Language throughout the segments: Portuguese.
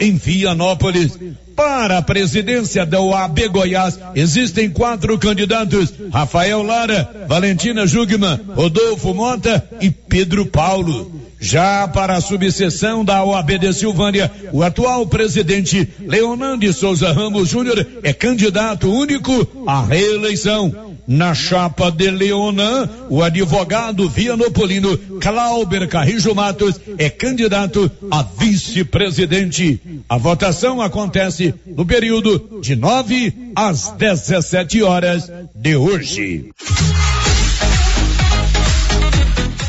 em Vianópolis. Para a presidência da OAB Goiás, existem quatro candidatos: Rafael Lara, Valentina Jugman, Rodolfo Mota e Pedro Paulo. Já para a subseção da OAB de Silvânia, o atual presidente Leonardo Souza Ramos Júnior é candidato único à reeleição. Na chapa de Leonan, o advogado vianopolino Clauber Carrijo Matos é candidato a vice-presidente. A votação acontece no período de 9 às 17 horas de hoje.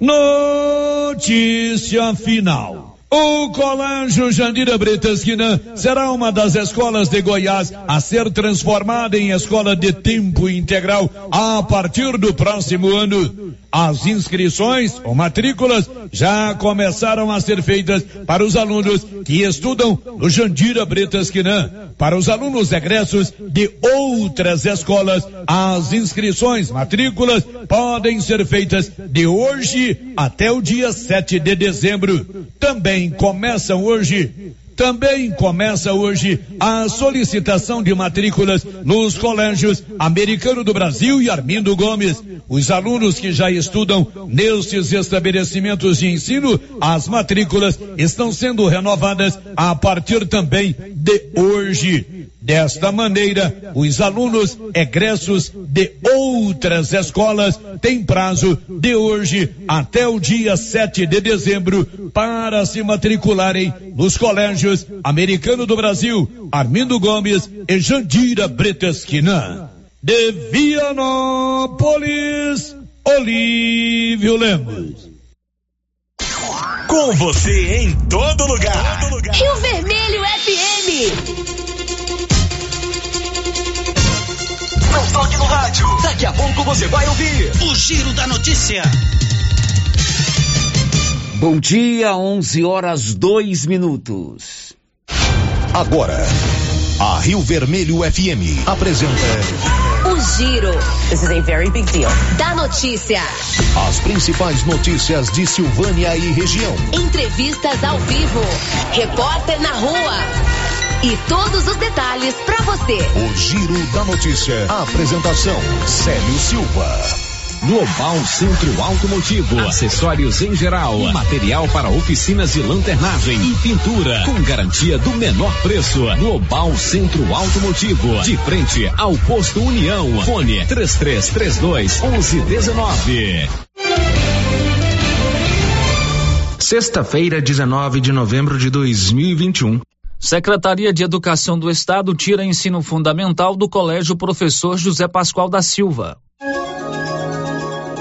Notícia final. O Colégio Jandira Bretasquina será uma das escolas de Goiás a ser transformada em escola de tempo integral a partir do próximo ano. As inscrições ou matrículas já começaram a ser feitas para os alunos que estudam no Jandira Bretasquinã. Para os alunos egressos de outras escolas, as inscrições, matrículas podem ser feitas de hoje até o dia 7 de dezembro. Também começam hoje também começa hoje a solicitação de matrículas nos colégios Americano do Brasil e Armindo Gomes. Os alunos que já estudam nestes estabelecimentos de ensino, as matrículas estão sendo renovadas a partir também de hoje. Desta maneira, os alunos egressos de outras escolas têm prazo de hoje até o dia 7 de dezembro para se matricularem nos colégios Americano do Brasil, Armindo Gomes e Jandira Bretesquina. De Vianópolis, Olívio Lemos. Com você em todo lugar. Todo lugar. Rio Vermelho FM. Não toque no rádio. Daqui a pouco você vai ouvir o Giro da Notícia. Bom dia, 11 horas 2 minutos. Agora, a Rio Vermelho FM apresenta. O Giro. This is a very big deal. Da notícia. As principais notícias de Silvânia e região. Entrevistas ao vivo. Repórter na rua. E todos os detalhes para você. O Giro da Notícia. A apresentação: Célio Silva. Global Centro Automotivo, acessórios em geral, material para oficinas de lanternagem e pintura, com garantia do menor preço. Global Centro Automotivo, de frente ao posto União. Fone 3332 1119. Sexta-feira, 19 de novembro de 2021. Secretaria de Educação do Estado tira ensino fundamental do Colégio Professor José Pascoal da Silva.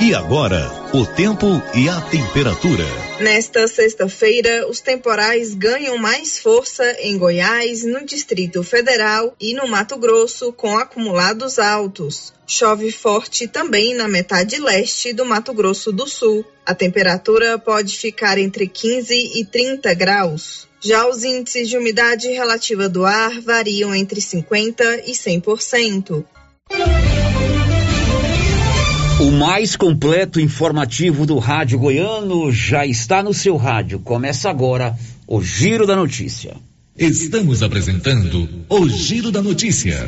E agora, o tempo e a temperatura. Nesta sexta-feira, os temporais ganham mais força em Goiás, no Distrito Federal e no Mato Grosso, com acumulados altos. Chove forte também na metade leste do Mato Grosso do Sul. A temperatura pode ficar entre 15 e 30 graus. Já os índices de umidade relativa do ar variam entre 50% e 100%. O mais completo informativo do rádio goiano já está no seu rádio. Começa agora o Giro da Notícia. Estamos apresentando o Giro da Notícia.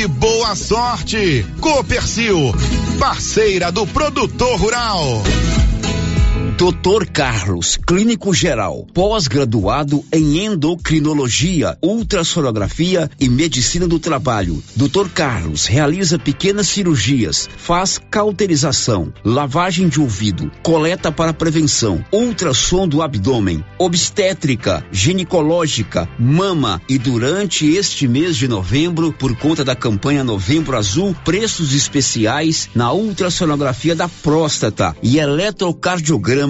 e boa sorte. Copercil, parceira do produtor rural. Doutor Carlos, clínico geral, pós-graduado em endocrinologia, ultrassonografia e medicina do trabalho. Doutor Carlos realiza pequenas cirurgias, faz cauterização, lavagem de ouvido, coleta para prevenção, ultrassom do abdômen, obstétrica, ginecológica, mama e durante este mês de novembro, por conta da campanha Novembro Azul, preços especiais na ultrassonografia da próstata e eletrocardiograma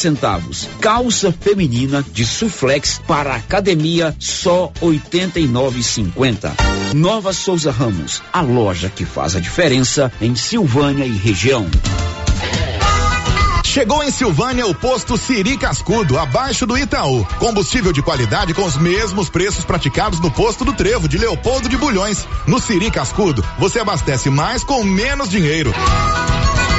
centavos. Calça feminina de suflex para academia só 89,50. Nova Souza Ramos, a loja que faz a diferença em Silvânia e região. Chegou em Silvânia o posto Siri Cascudo, abaixo do Itaú. Combustível de qualidade com os mesmos preços praticados no posto do Trevo de Leopoldo de Bulhões. No Siri Cascudo, você abastece mais com menos dinheiro.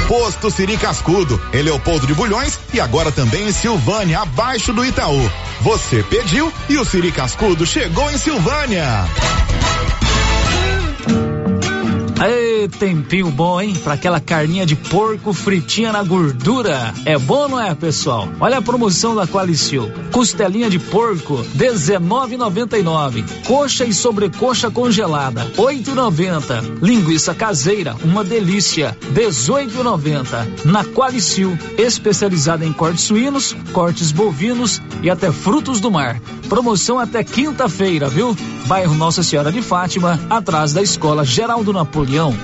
Posto Siri Cascudo, em Leopoldo de Bulhões e agora também em Silvânia, abaixo do Itaú. Você pediu e o Siri Cascudo chegou em Silvânia. Aê, tempinho bom, hein? Pra aquela carninha de porco fritinha na gordura. É bom, não é, pessoal? Olha a promoção da Qualicil. Costelinha de porco, 19,99. Coxa e sobrecoxa congelada, 8,90. Linguiça caseira, uma delícia, 18,90. Na Qualicil, especializada em cortes suínos, cortes bovinos e até frutos do mar. Promoção até quinta-feira, viu? Bairro Nossa Senhora de Fátima, atrás da Escola Geraldo Napoleão.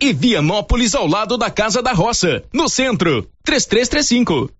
e Vianópolis ao lado da Casa da Roça, no centro. 3335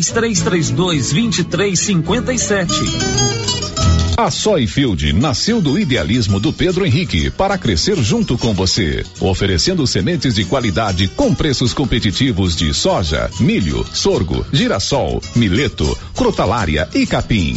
3332 2357. A Soyfield nasceu do idealismo do Pedro Henrique para crescer junto com você, oferecendo sementes de qualidade com preços competitivos de soja, milho, sorgo, girassol, mileto, crotalária e capim.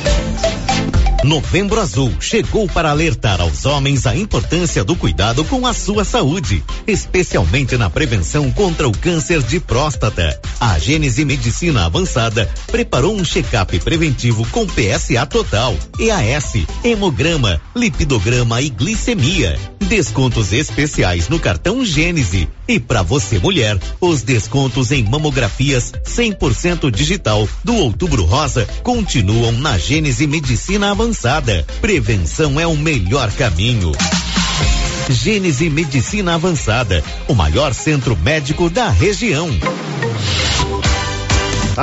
Novembro Azul chegou para alertar aos homens a importância do cuidado com a sua saúde, especialmente na prevenção contra o câncer de próstata. A Gênese Medicina Avançada preparou um check-up preventivo com PSA total, EAS, hemograma, lipidograma e glicemia. Descontos especiais no cartão Gênese. E para você mulher, os descontos em mamografias 100% digital do Outubro Rosa continuam na Gênese Medicina Avançada. Prevenção é o melhor caminho. Gênese Medicina Avançada, o maior centro médico da região.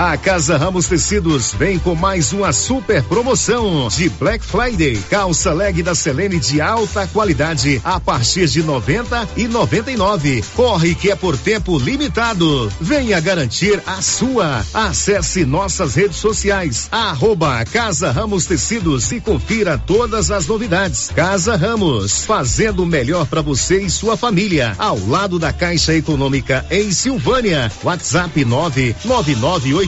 A Casa Ramos Tecidos vem com mais uma super promoção de Black Friday. Calça leg da Selene de alta qualidade a partir de 90 e 99. Corre que é por tempo limitado. Venha garantir a sua. Acesse nossas redes sociais. Arroba Casa Ramos Tecidos e confira todas as novidades. Casa Ramos, fazendo o melhor para você e sua família. Ao lado da Caixa Econômica em Silvânia. WhatsApp 999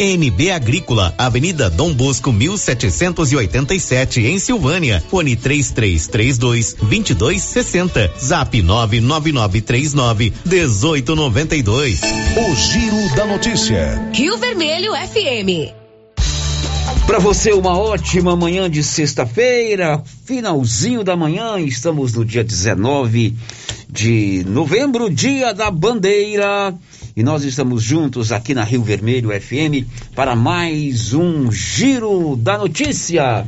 NB Agrícola, Avenida Dom Bosco 1787 em Silvânia. Fone 3332 2260. Zap 99939 1892. O Giro da Notícia. Rio Vermelho FM. Para você, uma ótima manhã de sexta-feira, finalzinho da manhã, estamos no dia 19 de novembro, dia da bandeira. E nós estamos juntos aqui na Rio Vermelho FM para mais um Giro da Notícia.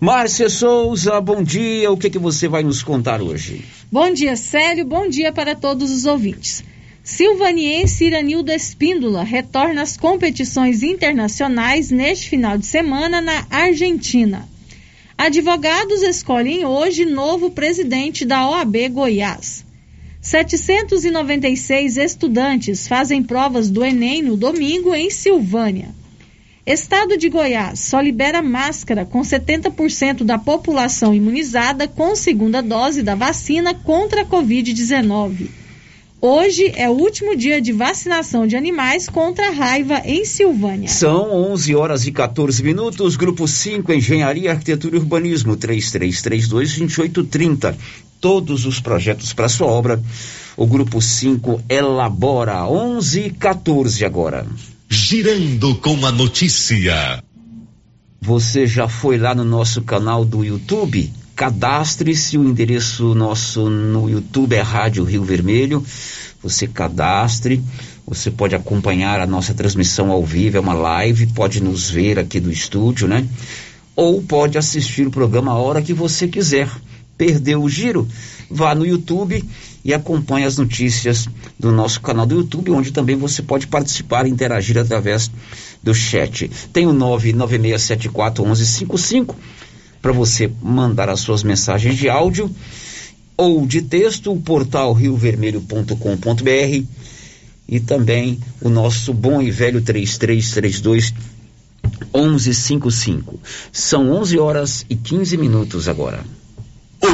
Márcia Souza, bom dia. O que, que você vai nos contar hoje? Bom dia, Célio. Bom dia para todos os ouvintes. Silvaniense Iranildo Espíndola retorna às competições internacionais neste final de semana na Argentina. Advogados escolhem hoje novo presidente da OAB Goiás. 796 estudantes fazem provas do Enem no domingo em Silvânia. Estado de Goiás só libera máscara com 70% da população imunizada com segunda dose da vacina contra a Covid-19. Hoje é o último dia de vacinação de animais contra a raiva em Silvânia. São 11 horas e 14 minutos. Grupo 5, Engenharia, Arquitetura e Urbanismo, 3332-2830. Todos os projetos para sua obra. O grupo 5 elabora 11 e 14 agora. Girando com a notícia. Você já foi lá no nosso canal do YouTube? Cadastre-se, o endereço nosso no YouTube é Rádio Rio Vermelho. Você cadastre, você pode acompanhar a nossa transmissão ao vivo, é uma live, pode nos ver aqui do estúdio, né? Ou pode assistir o programa a hora que você quiser. Perdeu o giro? Vá no YouTube e acompanhe as notícias do nosso canal do YouTube, onde também você pode participar e interagir através do chat. Tem o 996741155 para você mandar as suas mensagens de áudio ou de texto, o portal riovermelho.com.br e também o nosso bom e velho 3332 1155. São 11 horas e 15 minutos agora.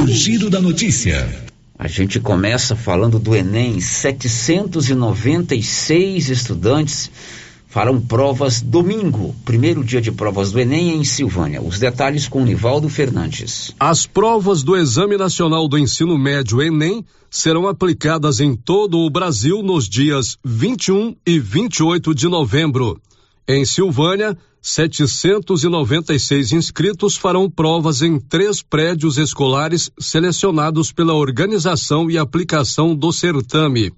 O giro da notícia. A gente começa falando do Enem, 796 estudantes farão provas domingo, primeiro dia de provas do Enem em Silvânia. Os detalhes com Nivaldo Fernandes. As provas do Exame Nacional do Ensino Médio Enem serão aplicadas em todo o Brasil nos dias 21 e 28 de novembro. Em Silvânia, 796 inscritos farão provas em três prédios escolares selecionados pela organização e aplicação do certame.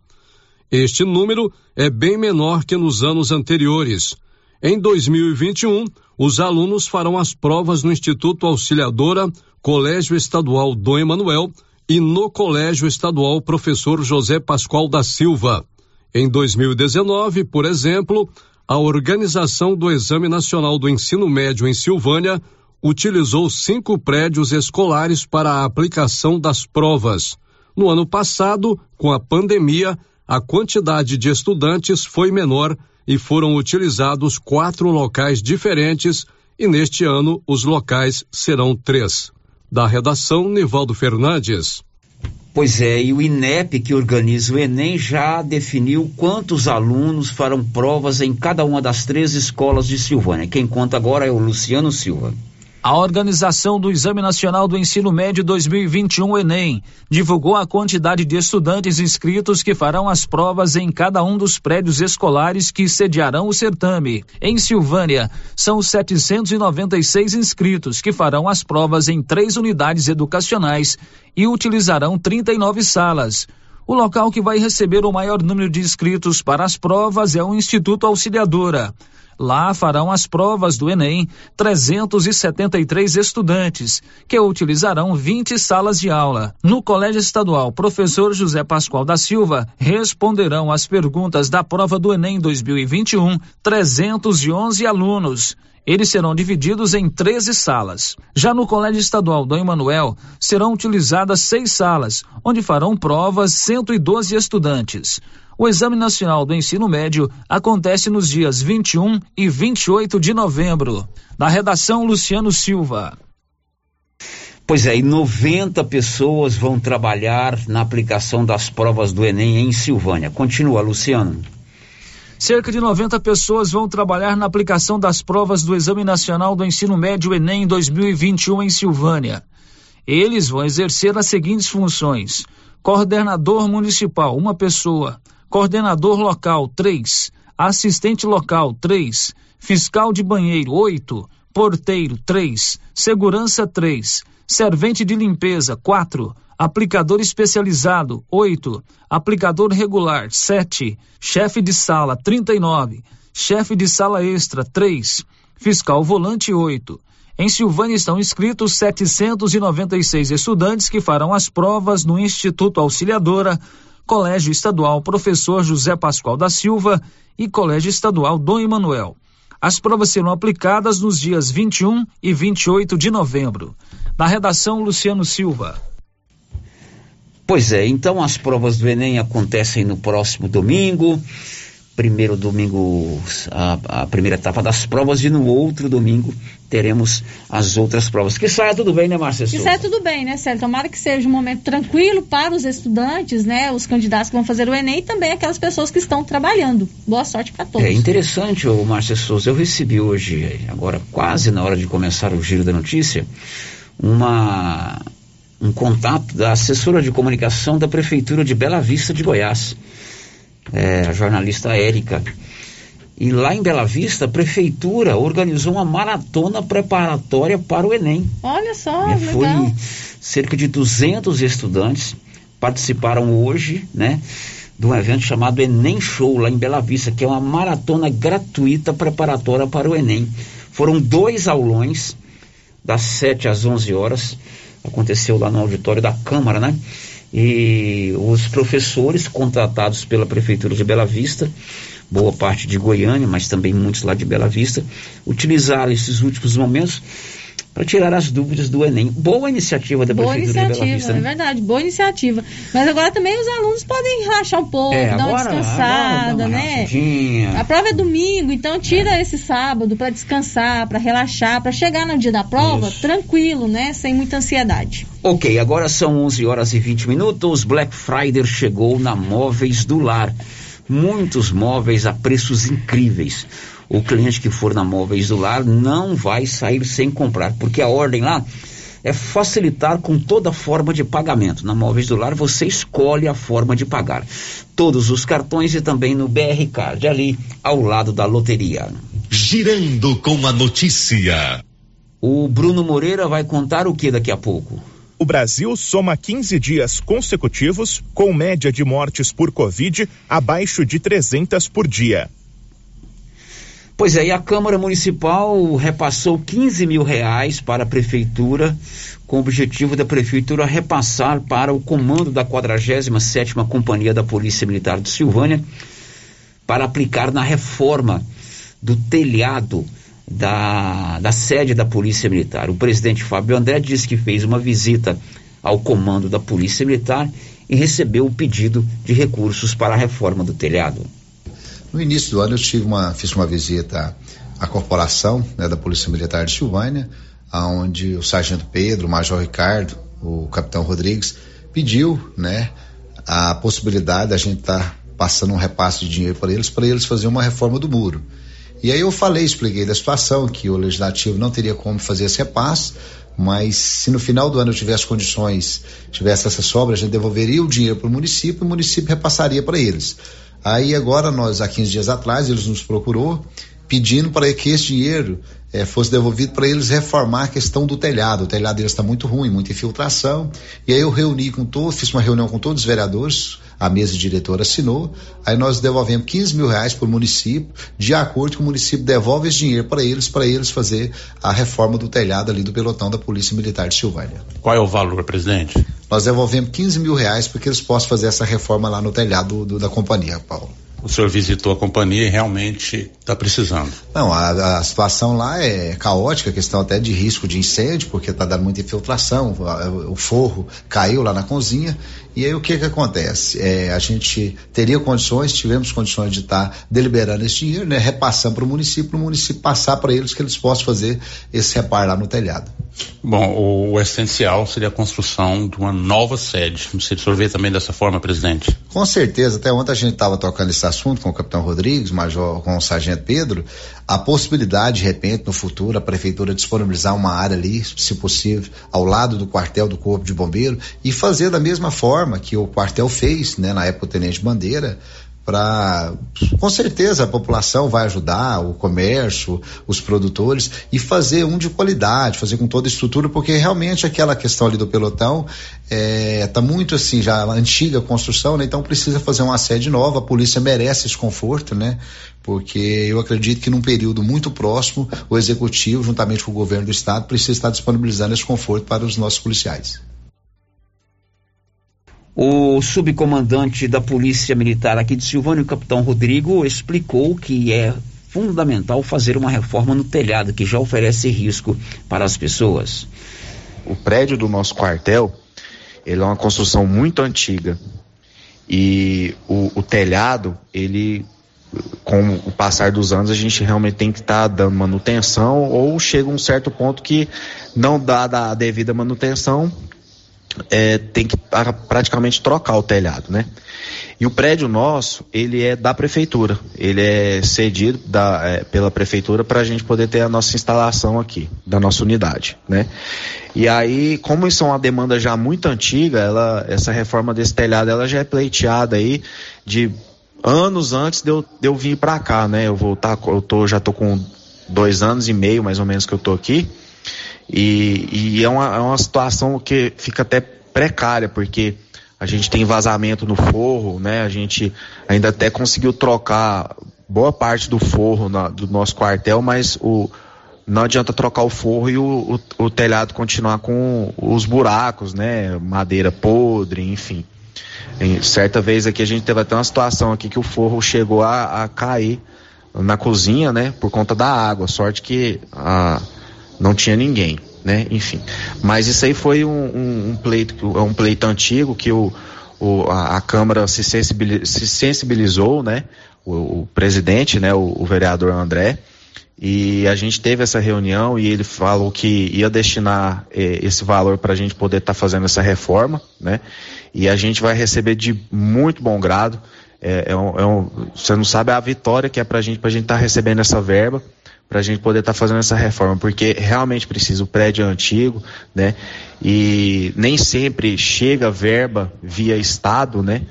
Este número é bem menor que nos anos anteriores. Em 2021, os alunos farão as provas no Instituto Auxiliadora, Colégio Estadual Dom Emanuel e no Colégio Estadual Professor José Pascoal da Silva. Em 2019, por exemplo, a organização do Exame Nacional do Ensino Médio em Silvânia utilizou cinco prédios escolares para a aplicação das provas. No ano passado, com a pandemia, a quantidade de estudantes foi menor e foram utilizados quatro locais diferentes, e neste ano os locais serão três. Da redação, Nivaldo Fernandes. Pois é, e o INEP, que organiza o Enem, já definiu quantos alunos farão provas em cada uma das três escolas de Silvânia. Quem conta agora é o Luciano Silva. A organização do Exame Nacional do Ensino Médio 2021 Enem divulgou a quantidade de estudantes inscritos que farão as provas em cada um dos prédios escolares que sediarão o certame. Em Silvânia, são 796 inscritos que farão as provas em três unidades educacionais e utilizarão 39 salas. O local que vai receber o maior número de inscritos para as provas é o Instituto Auxiliadora. Lá farão as provas do Enem 373 estudantes, que utilizarão 20 salas de aula. No Colégio Estadual Professor José Pascoal da Silva responderão às perguntas da prova do Enem 2021 311 alunos. Eles serão divididos em 13 salas. Já no Colégio Estadual Dom Emanuel, serão utilizadas seis salas, onde farão provas 112 estudantes. O Exame Nacional do Ensino Médio acontece nos dias 21 e 28 de novembro. Da redação Luciano Silva. Pois é, e 90 pessoas vão trabalhar na aplicação das provas do Enem em Silvânia. Continua, Luciano. Cerca de 90 pessoas vão trabalhar na aplicação das provas do Exame Nacional do Ensino Médio Enem 2021 em Silvânia. Eles vão exercer as seguintes funções: coordenador municipal, uma pessoa, coordenador local, três, assistente local, três, fiscal de banheiro, oito, porteiro, três, segurança, três, servente de limpeza, quatro, aplicador especializado, oito, aplicador regular, sete, chefe de sala, trinta e nove, chefe de sala extra, três, fiscal volante, oito. Em Silvânia estão inscritos 796 estudantes que farão as provas no Instituto Auxiliadora, Colégio Estadual Professor José Pascoal da Silva e Colégio Estadual Dom Emanuel. As provas serão aplicadas nos dias 21 e 28 de novembro. Na redação, Luciano Silva. Pois é, então as provas do Enem acontecem no próximo domingo. Primeiro domingo, a, a primeira etapa das provas, e no outro domingo teremos as outras provas. Que saia tudo bem, né, Márcia? Que saia tudo bem, né, Célio? Tomara que seja um momento tranquilo para os estudantes, né? Os candidatos que vão fazer o Enem e também aquelas pessoas que estão trabalhando. Boa sorte para todos. É interessante, o Márcia Souza. Eu recebi hoje, agora quase na hora de começar o giro da notícia, uma um contato da assessora de comunicação da Prefeitura de Bela Vista de Goiás, é, a jornalista Érica. E lá em Bela Vista, a Prefeitura organizou uma maratona preparatória para o Enem. Olha só, É, legal. Foi cerca de 200 estudantes participaram hoje, né, de um evento chamado Enem Show lá em Bela Vista, que é uma maratona gratuita preparatória para o Enem. Foram dois aulões, das 7 às 11 horas, aconteceu lá no auditório da Câmara, né? E os professores contratados pela Prefeitura de Bela Vista, boa parte de Goiânia, mas também muitos lá de Bela Vista, utilizaram esses últimos momentos para tirar as dúvidas do Enem. Boa iniciativa da Boa Prefeitura de Bela iniciativa, Vista, é né? verdade, boa iniciativa. Mas agora também os alunos podem relaxar um pouco, É, dar uma agora- descansada, agora dá uma né? A prova é domingo, então tira esse sábado para descansar, para relaxar, para chegar no dia da prova tranquilo, né? Sem muita ansiedade. Ok, agora são 11 horas e 20 minutos. Black Friday chegou na Móveis do Lar. Muitos móveis a preços incríveis. O cliente que for na Móveis do Lar não vai sair sem comprar, porque a ordem lá é facilitar com toda forma de pagamento. Na Móveis do Lar você escolhe a forma de pagar. Todos os cartões e também no BR Card, ali ao lado da loteria. Girando com a notícia. O Bruno Moreira vai contar o que daqui a pouco? O Brasil soma 15 dias consecutivos com média de mortes por Covid abaixo de 300 por dia. Pois é, e a Câmara Municipal repassou 15 mil reais para a Prefeitura, com o objetivo da Prefeitura repassar para o comando da 47ª Companhia da Polícia Militar de Silvânia, para aplicar na reforma do telhado da, da sede da Polícia Militar. O presidente Fábio André disse que fez uma visita ao comando da Polícia Militar e recebeu o pedido de recursos para a reforma do telhado. No início do ano eu tive uma, fiz uma visita à corporação né, da Polícia Militar de Silvânia, onde o Sargento Pedro, o Major Ricardo, o Capitão Rodrigues pediu, né, a possibilidade da gente estar tá passando um repasse de dinheiro para eles, para eles fazerem uma reforma do muro. E aí eu falei, expliquei da situação, que o legislativo não teria como fazer esse repasse, mas se no final do ano eu tivesse condições, tivesse essa sobra, a gente devolveria o dinheiro para o município e o município repassaria para eles. Aí agora nós, há 15 dias atrás, eles nos procurou pedindo para que esse dinheiro eh, fosse devolvido para eles reformar a questão do telhado. O telhado deles está muito ruim, muita infiltração. E aí eu reuni com todos, fiz uma reunião com todos os vereadores, a mesa diretora assinou. Aí nós devolvemos 15 mil reais para o município, de acordo com o município devolve esse dinheiro para eles, para eles fazer a reforma do telhado ali do pelotão da Polícia Militar de Silvânia. Qual é o valor, presidente? Nós devolvemos 15 mil reais para que eles possam fazer essa reforma lá no telhado do, da companhia, Paulo. O senhor visitou a companhia e realmente está precisando. Não, a, a, situação lá é caótica, questão até de risco de incêndio, porque está dando muita infiltração, o, forro caiu lá na cozinha. E aí o que que acontece? É, a gente teria condições, tivemos condições de estar tá deliberando esse dinheiro, né, repassando para o município, para o município passar para eles que eles possam fazer esse reparo lá no telhado. Bom, o, o, essencial seria a construção de uma nova sede. Você vê também dessa forma, presidente? Com certeza. Até ontem a gente estava tocando esse assunto com o capitão Rodrigues, major, com o sargento Pedro, a possibilidade, de repente, no futuro, a prefeitura disponibilizar uma área ali, se possível, ao lado do quartel do Corpo de Bombeiro e fazer da mesma forma que o quartel fez, né, na época o Tenente Bandeira, para com certeza a população vai ajudar o comércio, os produtores e fazer um de qualidade, fazer com toda a estrutura, porque realmente aquela questão ali do pelotão é, tá muito assim já antiga construção, né? Então precisa fazer uma sede nova. A polícia merece esse conforto, né? Porque eu acredito que num período muito próximo o executivo, juntamente com o governo do estado, precisa estar disponibilizando esse conforto para os nossos policiais. O subcomandante da Polícia Militar aqui de Silvânia, o capitão Rodrigo, explicou que é fundamental fazer uma reforma no telhado, que já oferece risco para as pessoas. O prédio do nosso quartel, ele é uma construção muito antiga. E o, o telhado, ele, com o passar dos anos, a gente realmente tem que estar tá dando manutenção, ou chega um certo ponto que não dá a devida manutenção, é, tem que praticamente trocar o telhado, né? E o prédio nosso, ele é da prefeitura, ele é cedido da, é, pela prefeitura para a gente poder ter a nossa instalação aqui, da nossa unidade, né? E aí, como isso é uma demanda já muito antiga, ela, essa reforma desse telhado, ela já é pleiteada aí de anos antes de eu, de eu vir para cá, né? Eu vou tá, eu tô, já tô com dois anos e meio, mais ou menos, que eu tô aqui. E, e é, uma, é uma situação que fica até precária, porque a gente tem vazamento no forro, né? A gente ainda até conseguiu trocar boa parte do forro na, do nosso quartel, mas o, não adianta trocar o forro e o, o, o, telhado continuar com os buracos, né? Madeira podre, enfim. E certa vez aqui a gente teve até uma situação aqui que o forro chegou a, a cair na cozinha, né? Por conta da água. Sorte que ah, não tinha ninguém né? Enfim. Mas isso aí foi um, um, um pleito, um pleito antigo que o, o a, a, Câmara se, sensibilizou, se sensibilizou né? O, o, presidente, né? O, o vereador André. E a gente teve essa reunião e ele falou que ia destinar eh, esse valor para a gente poder estar tá fazendo essa reforma, né? E a gente vai receber de muito bom grado. É, é, um, é um, você não sabe a vitória que é para a gente, para a gente estar tá recebendo essa verba para a gente poder estar tá fazendo essa reforma, porque realmente precisa, o prédio é antigo, né? E nem sempre chega verba via Estado, né?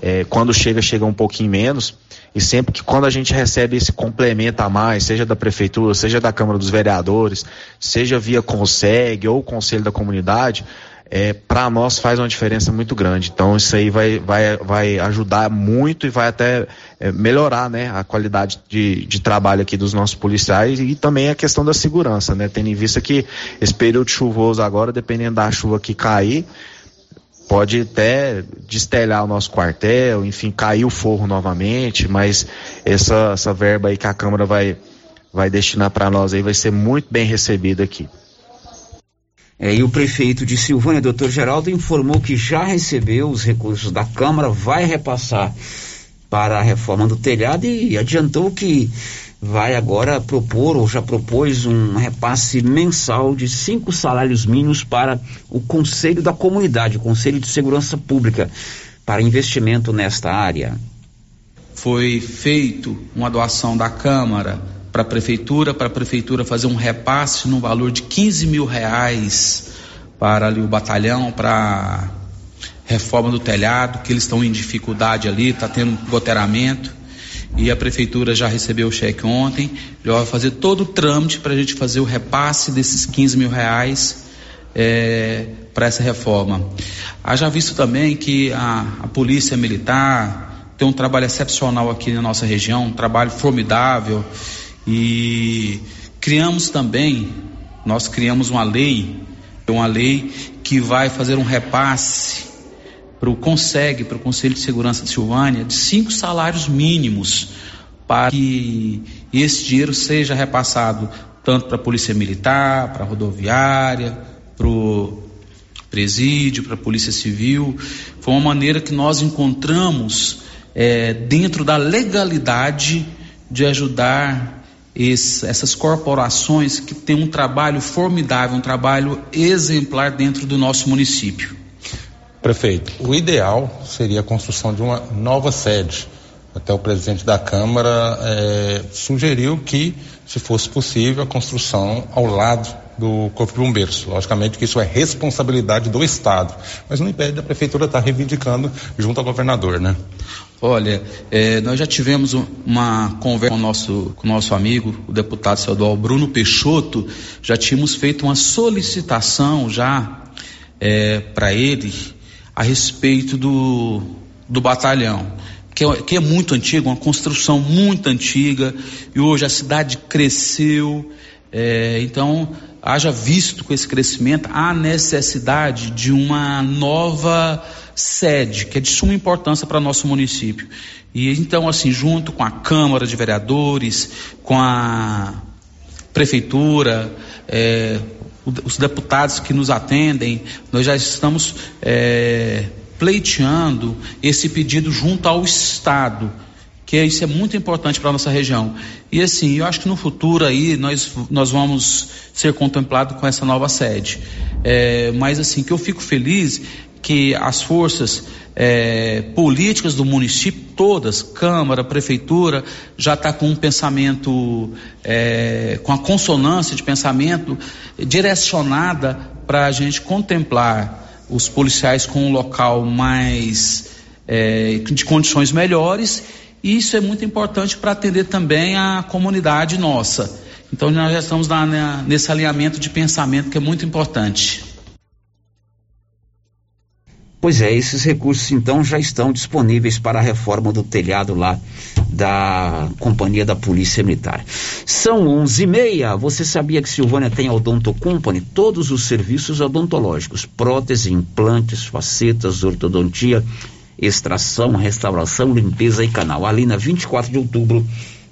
É, quando chega, chega um pouquinho menos. E sempre que quando a gente recebe esse complemento a mais, seja da prefeitura, seja da Câmara dos Vereadores, seja via Conseg ou Conselho da Comunidade, é, para nós faz uma diferença muito grande. Então isso aí vai, vai, vai ajudar muito e vai até é, melhorar né, a qualidade de, de trabalho aqui dos nossos policiais e também a questão da segurança, né? Tendo em vista que esse período chuvoso agora, dependendo da chuva que cair, pode até destelhar o nosso quartel, enfim, cair o forro novamente, mas essa, essa verba aí que a Câmara vai, vai destinar para nós aí vai ser muito bem recebida aqui. É, e o prefeito de Silvânia, doutor Geraldo, informou que já recebeu os recursos da Câmara, vai repassar para a reforma do telhado e adiantou que vai agora propor, ou já propôs, um repasse mensal de cinco salários mínimos para o Conselho da Comunidade, o Conselho de Segurança Pública, para investimento nesta área. Foi feito uma doação da Câmara para a prefeitura, para a prefeitura fazer um repasse no valor de 15 mil reais para ali o batalhão, para reforma do telhado, que eles estão em dificuldade ali, está tendo goteiramento. E a prefeitura já recebeu o cheque ontem, já vai fazer todo o trâmite para a gente fazer o repasse desses 15 mil reais é, para essa reforma. Haja visto também que a, a Polícia Militar tem um trabalho excepcional aqui na nossa região, um trabalho formidável. E criamos também, nós criamos uma lei, uma lei que vai fazer um repasse para o CONSEG, para o Conselho de Segurança de Silvânia, de cinco salários mínimos para que esse dinheiro seja repassado tanto para a Polícia Militar, para a rodoviária, para o presídio, para a Polícia Civil. Foi uma maneira que nós encontramos é, dentro da legalidade de ajudar esse, essas corporações que têm um trabalho formidável, um trabalho exemplar dentro do nosso município. Prefeito, o ideal seria a construção de uma nova sede. Até o presidente da Câmara é, sugeriu que, se fosse possível, a construção ao lado do Corpo de Bombeiros. Logicamente que isso é responsabilidade do Estado, mas não impede da Prefeitura estar reivindicando junto ao governador, né? Olha, é, nós já tivemos uma conversa com o nosso, com nosso amigo, o deputado estadual Bruno Peixoto, já tínhamos feito uma solicitação já é, para ele a respeito do, do batalhão, que é, que é muito antigo, uma construção muito antiga, e hoje a cidade cresceu, é, então haja visto com esse crescimento a necessidade de uma nova sede, que é de suma importância para nosso município. E então, assim, junto com a Câmara de Vereadores, com a Prefeitura, é, os deputados que nos atendem, nós já estamos é, pleiteando esse pedido junto ao Estado que isso é muito importante para a nossa região. E assim, eu acho que no futuro aí nós, nós vamos ser contemplados com essa nova sede. É, mas assim, que eu fico feliz que as forças é, políticas do município, todas, Câmara, Prefeitura, já está com um pensamento, é, com a consonância de pensamento direcionada para a gente contemplar os policiais com um local mais é, de condições melhores e isso é muito importante para atender também a comunidade nossa. Então nós já estamos na, na, nesse alinhamento de pensamento que é muito importante. Pois é, esses recursos então já estão disponíveis para a reforma do telhado lá da Companhia da Polícia Militar. São onze e meia. Você sabia que Silvânia tem a Odonto Company? Todos os serviços odontológicos, prótese, implantes, facetas, ortodontia, extração, restauração, limpeza e canal. Ali na 24 de outubro,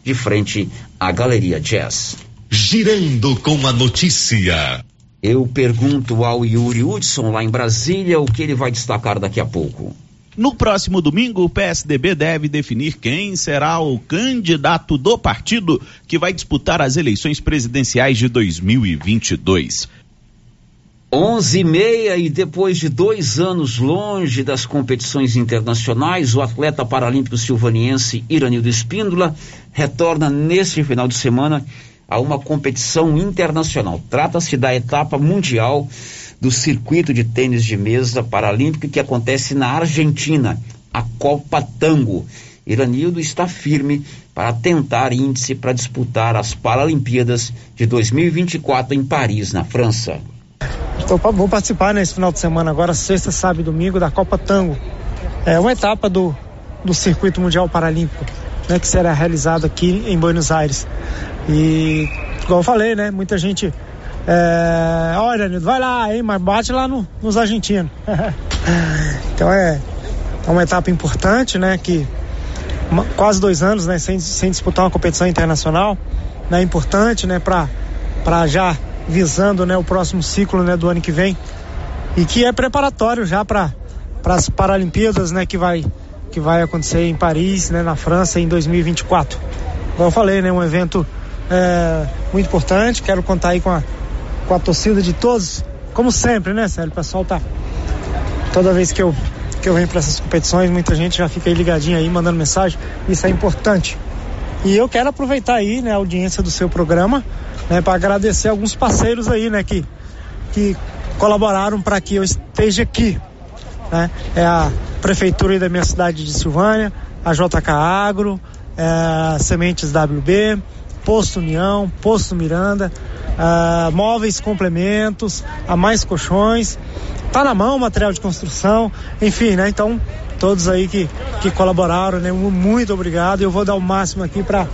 de frente à Galeria Jazz. Girando com a notícia. Eu pergunto ao Yuri Hudson lá em Brasília o que ele vai destacar daqui a pouco. No próximo domingo, o PSDB deve definir quem será o candidato do partido que vai disputar as eleições presidenciais de 2022. Onze e meia e depois de dois anos longe das competições internacionais, o atleta paralímpico silvaniense Iranildo Espíndola retorna neste final de semana a uma competição internacional. Trata-se da etapa mundial do circuito de tênis de mesa paralímpico que acontece na Argentina, a Copa Tango. Iranildo está firme para tentar índice para disputar as Paralimpíadas de 2024 em Paris, na França. Vou participar nesse final de semana agora, sexta, sábado e domingo, da Copa Tango. É uma etapa do, do circuito mundial paralímpico, né, que será realizado aqui em Buenos Aires. E, igual eu falei, né? Muita gente. É, olha, vai lá, hein? Mas bate lá no, nos argentinos. então é, é uma etapa importante, né? Que uma, quase dois anos, né? Sem, sem disputar uma competição internacional, né? Importante, né? Para já visando, né? O próximo ciclo, né? Do ano que vem e que é preparatório já para para as Paralimpíadas, né? Que vai que vai acontecer em Paris, né? Na França em 2024. Como eu falei, né? Um evento é, muito importante. Quero contar aí com a, com a torcida de todos, como sempre, né, Sérgio? O pessoal tá. Toda vez que eu, que eu venho para essas competições, muita gente já fica aí ligadinha aí, mandando mensagem. Isso é importante. E eu quero aproveitar aí, né, a audiência do seu programa, né, para agradecer alguns parceiros aí, né, que, que colaboraram para que eu esteja aqui. Né? É a prefeitura da minha cidade de Silvânia, a JK Agro, é, Sementes WB, Posto União, Posto Miranda, uh, móveis complementos, a mais colchões. Tá na mão material de construção, enfim, né? Então, todos aí que, que colaboraram, né? Muito obrigado. Eu vou dar o máximo aqui para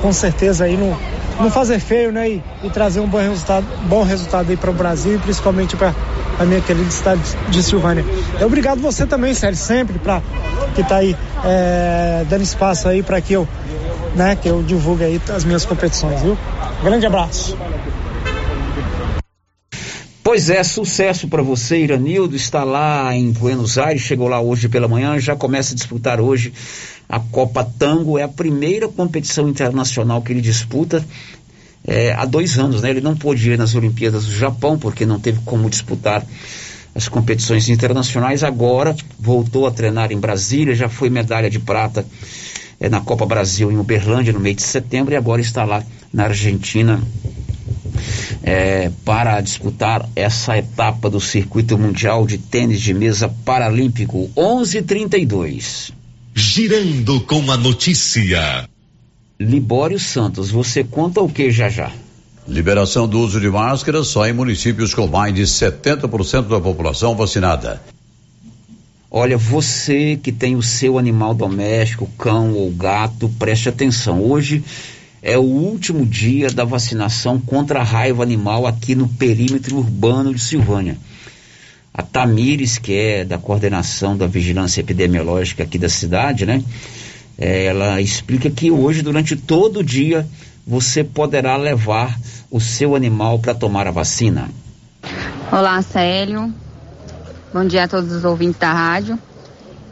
com certeza aí não, não fazer feio, né? E, e trazer um bom resultado, bom resultado aí para o Brasil e principalmente para a minha querida cidade de Silvânia. Eu obrigado você também, Sérgio, sempre para que tá aí é, dando espaço aí para que eu né, que eu divulgue aí as minhas competições, viu? Grande abraço. Pois é, sucesso para você, Iranildo. Está lá em Buenos Aires, chegou lá hoje pela manhã, já começa a disputar hoje a Copa Tango. É a primeira competição internacional que ele disputa é, há dois anos, né? Ele não pôde ir nas Olimpíadas do Japão porque não teve como disputar as competições internacionais. Agora voltou a treinar em Brasília, já foi medalha de prata é, na Copa Brasil em Uberlândia no mês de setembro e agora está lá na Argentina é, para disputar essa etapa do circuito mundial de tênis de mesa paralímpico 11:32. Girando com a notícia. Libório Santos, você conta o que já já? Liberação do uso de máscaras só em municípios com mais de 70% da população vacinada. Olha, você que tem o seu animal doméstico, cão ou gato, preste atenção. Hoje é o último dia da vacinação contra a raiva animal aqui no perímetro urbano de Silvânia. A Tamires, que é da coordenação da vigilância epidemiológica aqui da cidade, né? É, ela explica que hoje, durante todo o dia, você poderá levar o seu animal para tomar a vacina. Olá, Célio. Bom dia a todos os ouvintes da rádio.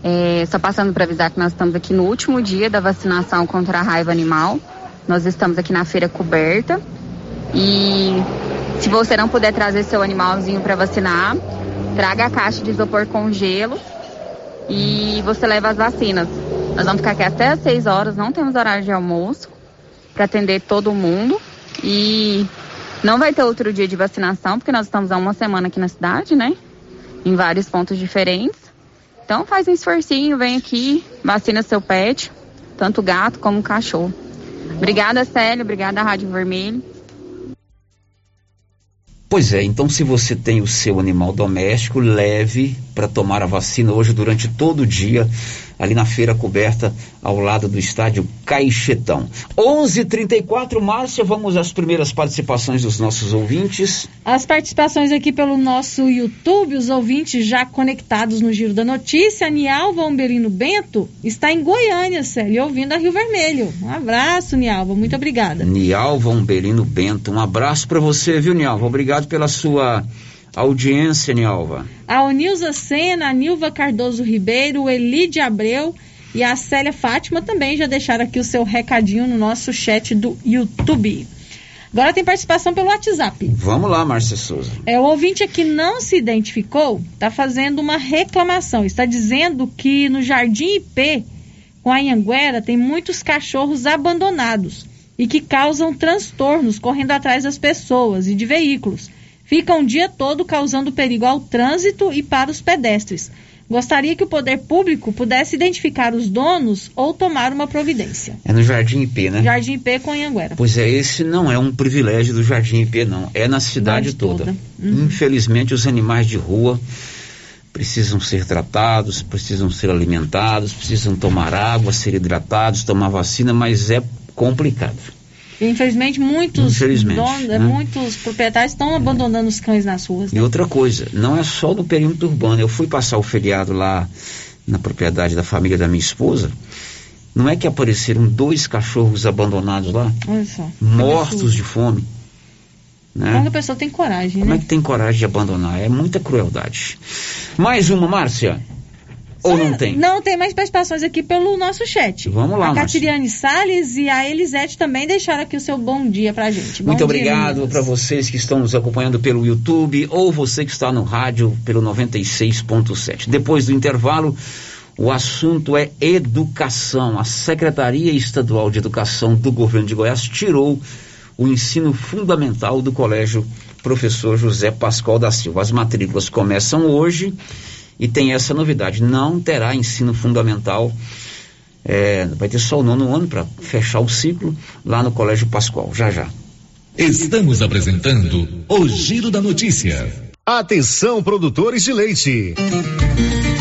É, só passando para avisar que nós estamos aqui no último dia da vacinação contra a raiva animal. Nós estamos aqui na feira coberta. E se você não puder trazer seu animalzinho para vacinar, traga a caixa de isopor com gelo e você leva as vacinas. Nós vamos ficar aqui até às 6 horas, não temos horário de almoço para atender todo mundo. E não vai ter outro dia de vacinação, porque nós estamos há uma semana aqui na cidade, né? Em vários pontos diferentes. Então faz um esforcinho, vem aqui, vacina seu pet, tanto gato como cachorro. Obrigada, Célio, obrigada, Rádio Vermelho. Pois é, então se você tem o seu animal doméstico, leve para tomar a vacina hoje durante todo o dia ali na feira coberta ao lado do estádio Caixetão. 11:34 Márcia, vamos às primeiras participações dos nossos ouvintes. As participações aqui pelo nosso YouTube, os ouvintes já conectados no Giro da Notícia. Nialva Umberino Bento está em Goiânia, Célio, ouvindo a Rio Vermelho. Um abraço, Nialva, muito obrigada. Nialva Umberino Bento, um abraço para você, viu, Nialva? Obrigado pela sua audiência, Nialva. A Onilza Sena, a Nilva Cardoso Ribeiro, o Elide Abreu e a Célia Fátima também já deixaram aqui o seu recadinho no nosso chat do YouTube. Agora tem participação pelo WhatsApp. Vamos lá, Márcia Souza. É, o ouvinte aqui não se identificou, está fazendo uma reclamação. Está dizendo que no Jardim IP, com a Anhanguera, tem muitos cachorros abandonados e que causam transtornos correndo atrás das pessoas e de veículos. Ficam o dia todo causando perigo ao trânsito e para os pedestres. Gostaria que o poder público pudesse identificar os donos ou tomar uma providência. É no Jardim IP, né? Jardim IP com Anhanguera. Pois é, esse não é um privilégio do Jardim IP, não. É na cidade toda. toda. Uhum. Infelizmente, os animais de rua precisam ser tratados, precisam ser alimentados, precisam tomar água, ser hidratados, tomar vacina, mas é complicado. Infelizmente, muitos, Infelizmente, donos, né? muitos proprietários estão abandonando os cães nas ruas. Né? E outra coisa, não é só no perímetro urbano. Eu fui passar o feriado lá na propriedade da família da minha esposa. Não é que apareceram dois cachorros abandonados lá? Olha só. Mortos de fome. Né? Como a pessoa tem coragem, Como né? é que tem coragem de abandonar? É muita crueldade. Mais uma, Márcia. Ou não tem? Não tem mais participações aqui pelo nosso chat. Vamos lá, A Catiriane Salles e a Elisete também deixaram aqui o seu bom dia pra gente. Bom Muito dia, obrigado para vocês que estão nos acompanhando pelo YouTube ou você que está no rádio pelo 96.7. Depois do intervalo, o assunto é educação. A Secretaria Estadual de Educação do Governo de Goiás tirou o ensino fundamental do Colégio Professor José Pascoal da Silva. As matrículas começam hoje e tem essa novidade: não terá ensino fundamental. É, vai ter só o nono ano para fechar o ciclo lá no Colégio Pascoal. Já já. Estamos apresentando o Giro da Notícia. Atenção, produtores de leite.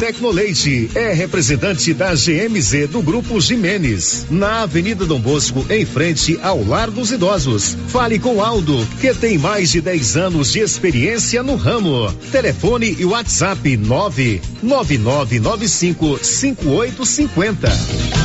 Tecnoleite é representante da GMZ do Grupo Jimenez, na Avenida Dom Bosco, em frente ao Lar dos Idosos. Fale com Aldo, que tem mais de 10 anos de experiência no ramo. Telefone e WhatsApp 999955850.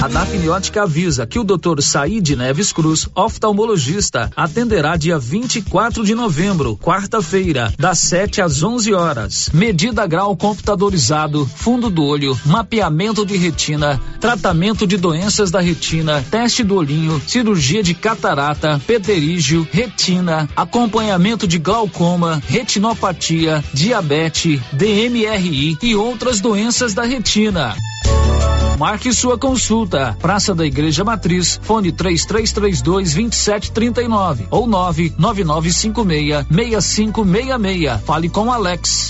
A Dafniótica avisa que o Dr. Said Neves Cruz, oftalmologista, atenderá dia 24 de novembro, quarta-feira, das 7 às 11 horas. Medida grau computadorizado, fundo do olho, mapeamento de retina, tratamento de doenças da retina, teste do olhinho, cirurgia de catarata, pterígio, retina, acompanhamento de glaucoma, retinopatia, diabetes, DMRI e outras doenças da retina. Marque sua consulta. Praça da Igreja Matriz, fone 3332 2739 ou 99956 6566. Fale com Alex.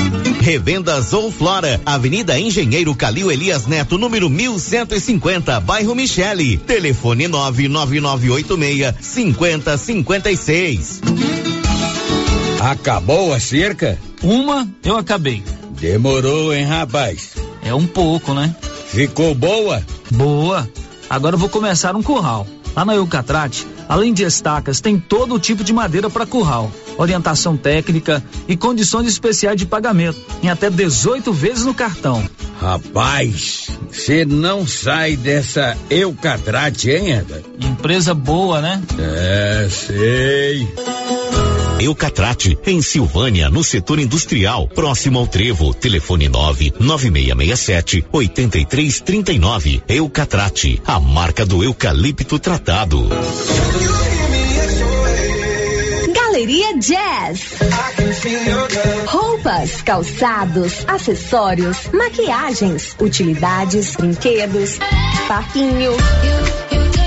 Revendas ou Flora, Avenida Engenheiro Calil Elias Neto, número 1150, bairro Michele. Telefone 99986 5056. Acabou a cerca? Uma eu acabei. Demorou, hein, rapaz? É um pouco, né? Ficou boa? Boa. Agora eu vou começar um curral. Lá na Eucatrate, além de estacas, tem todo tipo de madeira para curral, orientação técnica e condições especiais de pagamento, em até 18 vezes no cartão. Rapaz, você não sai dessa Eucatrate, hein, Eda? Empresa boa, né? É, sei. Eucatrate, em Silvânia, no setor industrial, próximo ao Trevo. Telefone 9 9667 8339. Eucatrate, a marca do eucalipto tratado. Galeria Jazz. Roupas, calçados, acessórios, maquiagens, utilidades, brinquedos, parquinho.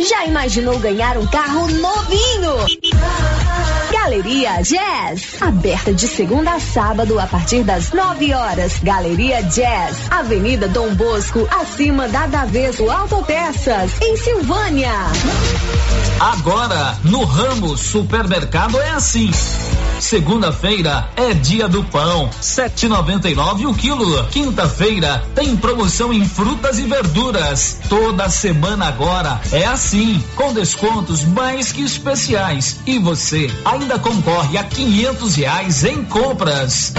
Já imaginou ganhar um carro novinho? Galeria Jazz, aberta de segunda a sábado a partir das 9 horas. Galeria Jazz, Avenida Dom Bosco, acima da Daveso Autopeças, em Silvânia. Agora, no Ramos Supermercado é assim. Segunda-feira é dia do pão, 7,99 o quilo. Quinta-feira tem promoção em frutas e verduras. Toda semana agora é assim, com descontos mais que especiais. E você ainda concorre a 500 reais em compras.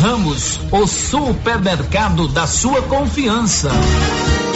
Ramos, o supermercado da sua confiança.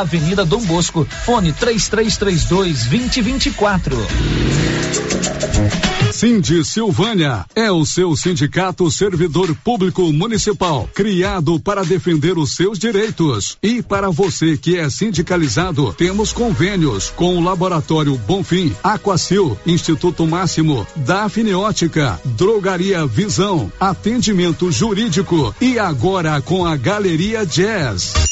Avenida Dom Bosco, fone 3332 2024. Cindy Silvânia é o seu sindicato servidor público municipal, criado para defender os seus direitos. E para você que é sindicalizado, temos convênios com o Laboratório Bonfim, Aquacil, Instituto Máximo, Dafniótica, Drogaria Visão, Atendimento Jurídico e agora com a Galeria Jazz.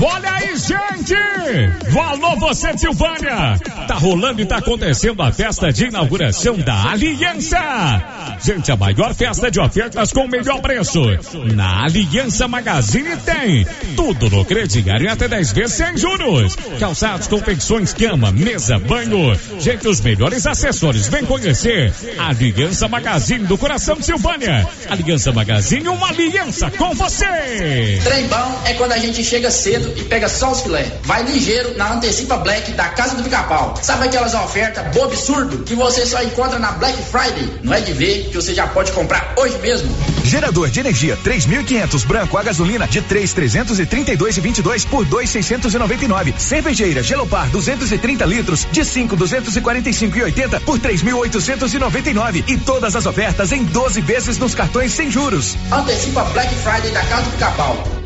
Olha aí, gente! Valor você, Silvânia! Tá rolando e tá acontecendo a festa de inauguração da Aliança! Gente, a maior festa de ofertas com o melhor preço. Na Aliança Magazine tem tudo no crediário até 10 vezes sem juros. Calçados, confecções, cama, mesa, banho. Gente, os melhores acessórios. Vem conhecer a Aliança Magazine do coração de Silvânia. Aliança Magazine, uma aliança com você! Trem bom é quando a gente chega cedo dedo e pega só os filé. Vai ligeiro na Antecipa Black da Casa do Pica-Pau. Sabe aquelas ofertas bobo absurdo que você só encontra na Black Friday? Não é de ver que você já pode comprar hoje mesmo. Gerador de energia 3500 branco a gasolina de 3,332 e 22 por 2,699. Cervejeira Gelopar 230 litros de 5,245 e 80 por 3.899 e todas as ofertas em 12 vezes nos cartões sem juros. Antecipa Black Friday da Casa do Pica-Pau.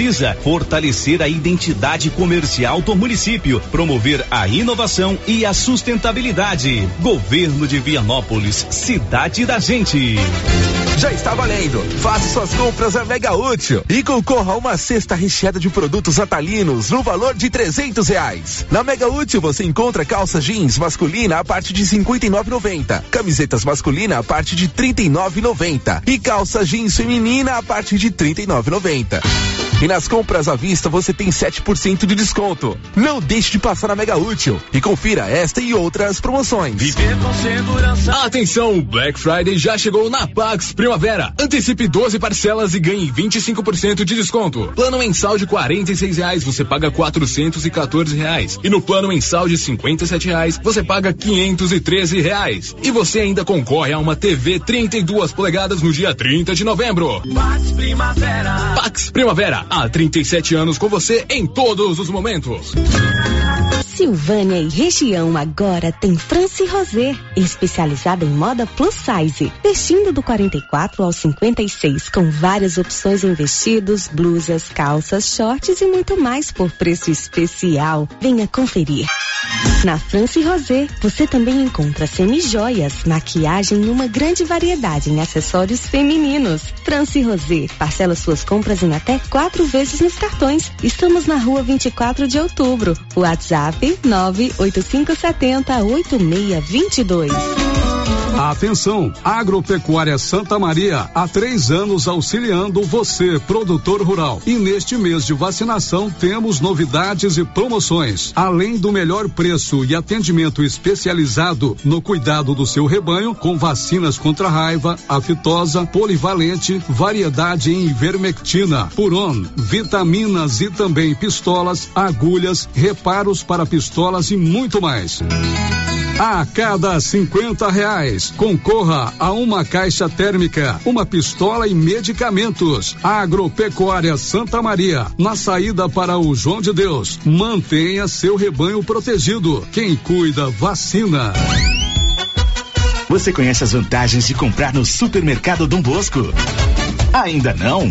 precisa fortalecer a identidade comercial do município, promover a inovação e a sustentabilidade. Governo de Vianópolis, cidade da gente. Já está valendo. Faça suas compras a Mega Útil e concorra a uma cesta recheada de produtos atalinos no valor de trezentos reais. Na Mega Útil você encontra calça jeans masculina a partir de cinquenta e nove noventa, camisetas masculina a partir de trinta e nove noventa e calça jeans feminina a partir de trinta e nove noventa. E nas compras à vista você tem 7% de desconto. Não deixe de passar na Mega Útil e confira esta e outras promoções. Viver com segurança. Atenção, Black Friday já chegou na Pax Primavera. Antecipe 12 parcelas e ganhe 25% de desconto. Plano mensal de 46 reais você paga 414 reais e no plano mensal de 57 reais você paga 513 reais. E você ainda concorre a uma TV 32 polegadas no dia 30 de novembro. Pax Primavera. Pax Primavera há 37 anos com você em todos os momentos. Silvânia e região agora tem France Rosé, especializada em moda plus size, vestindo do 44 ao 56, com várias opções em vestidos, blusas, calças, shorts e muito mais por preço especial. Venha conferir. Na France Rosé, você também encontra semi-joias, maquiagem e uma grande variedade em acessórios femininos. France Rosé, parcela suas compras em até quatro vezes nos cartões. Estamos na rua 24 de outubro. WhatsApp 98570 8622. Atenção, Agropecuária Santa Maria, há três anos auxiliando você, produtor rural. E neste mês de vacinação temos novidades e promoções. Além do melhor preço e atendimento especializado no cuidado do seu rebanho, com vacinas contra raiva, aftosa, polivalente, variedade em ivermectina, puron, vitaminas e também pistolas, agulhas, reparos para pistolas e muito mais. A cada 50 reais, concorra a uma caixa térmica, uma pistola e medicamentos. Agropecuária Santa Maria, na saída para o João de Deus. Mantenha seu rebanho protegido. Quem cuida, vacina. Você conhece as vantagens de comprar no supermercado Dom Bosco? Ainda não?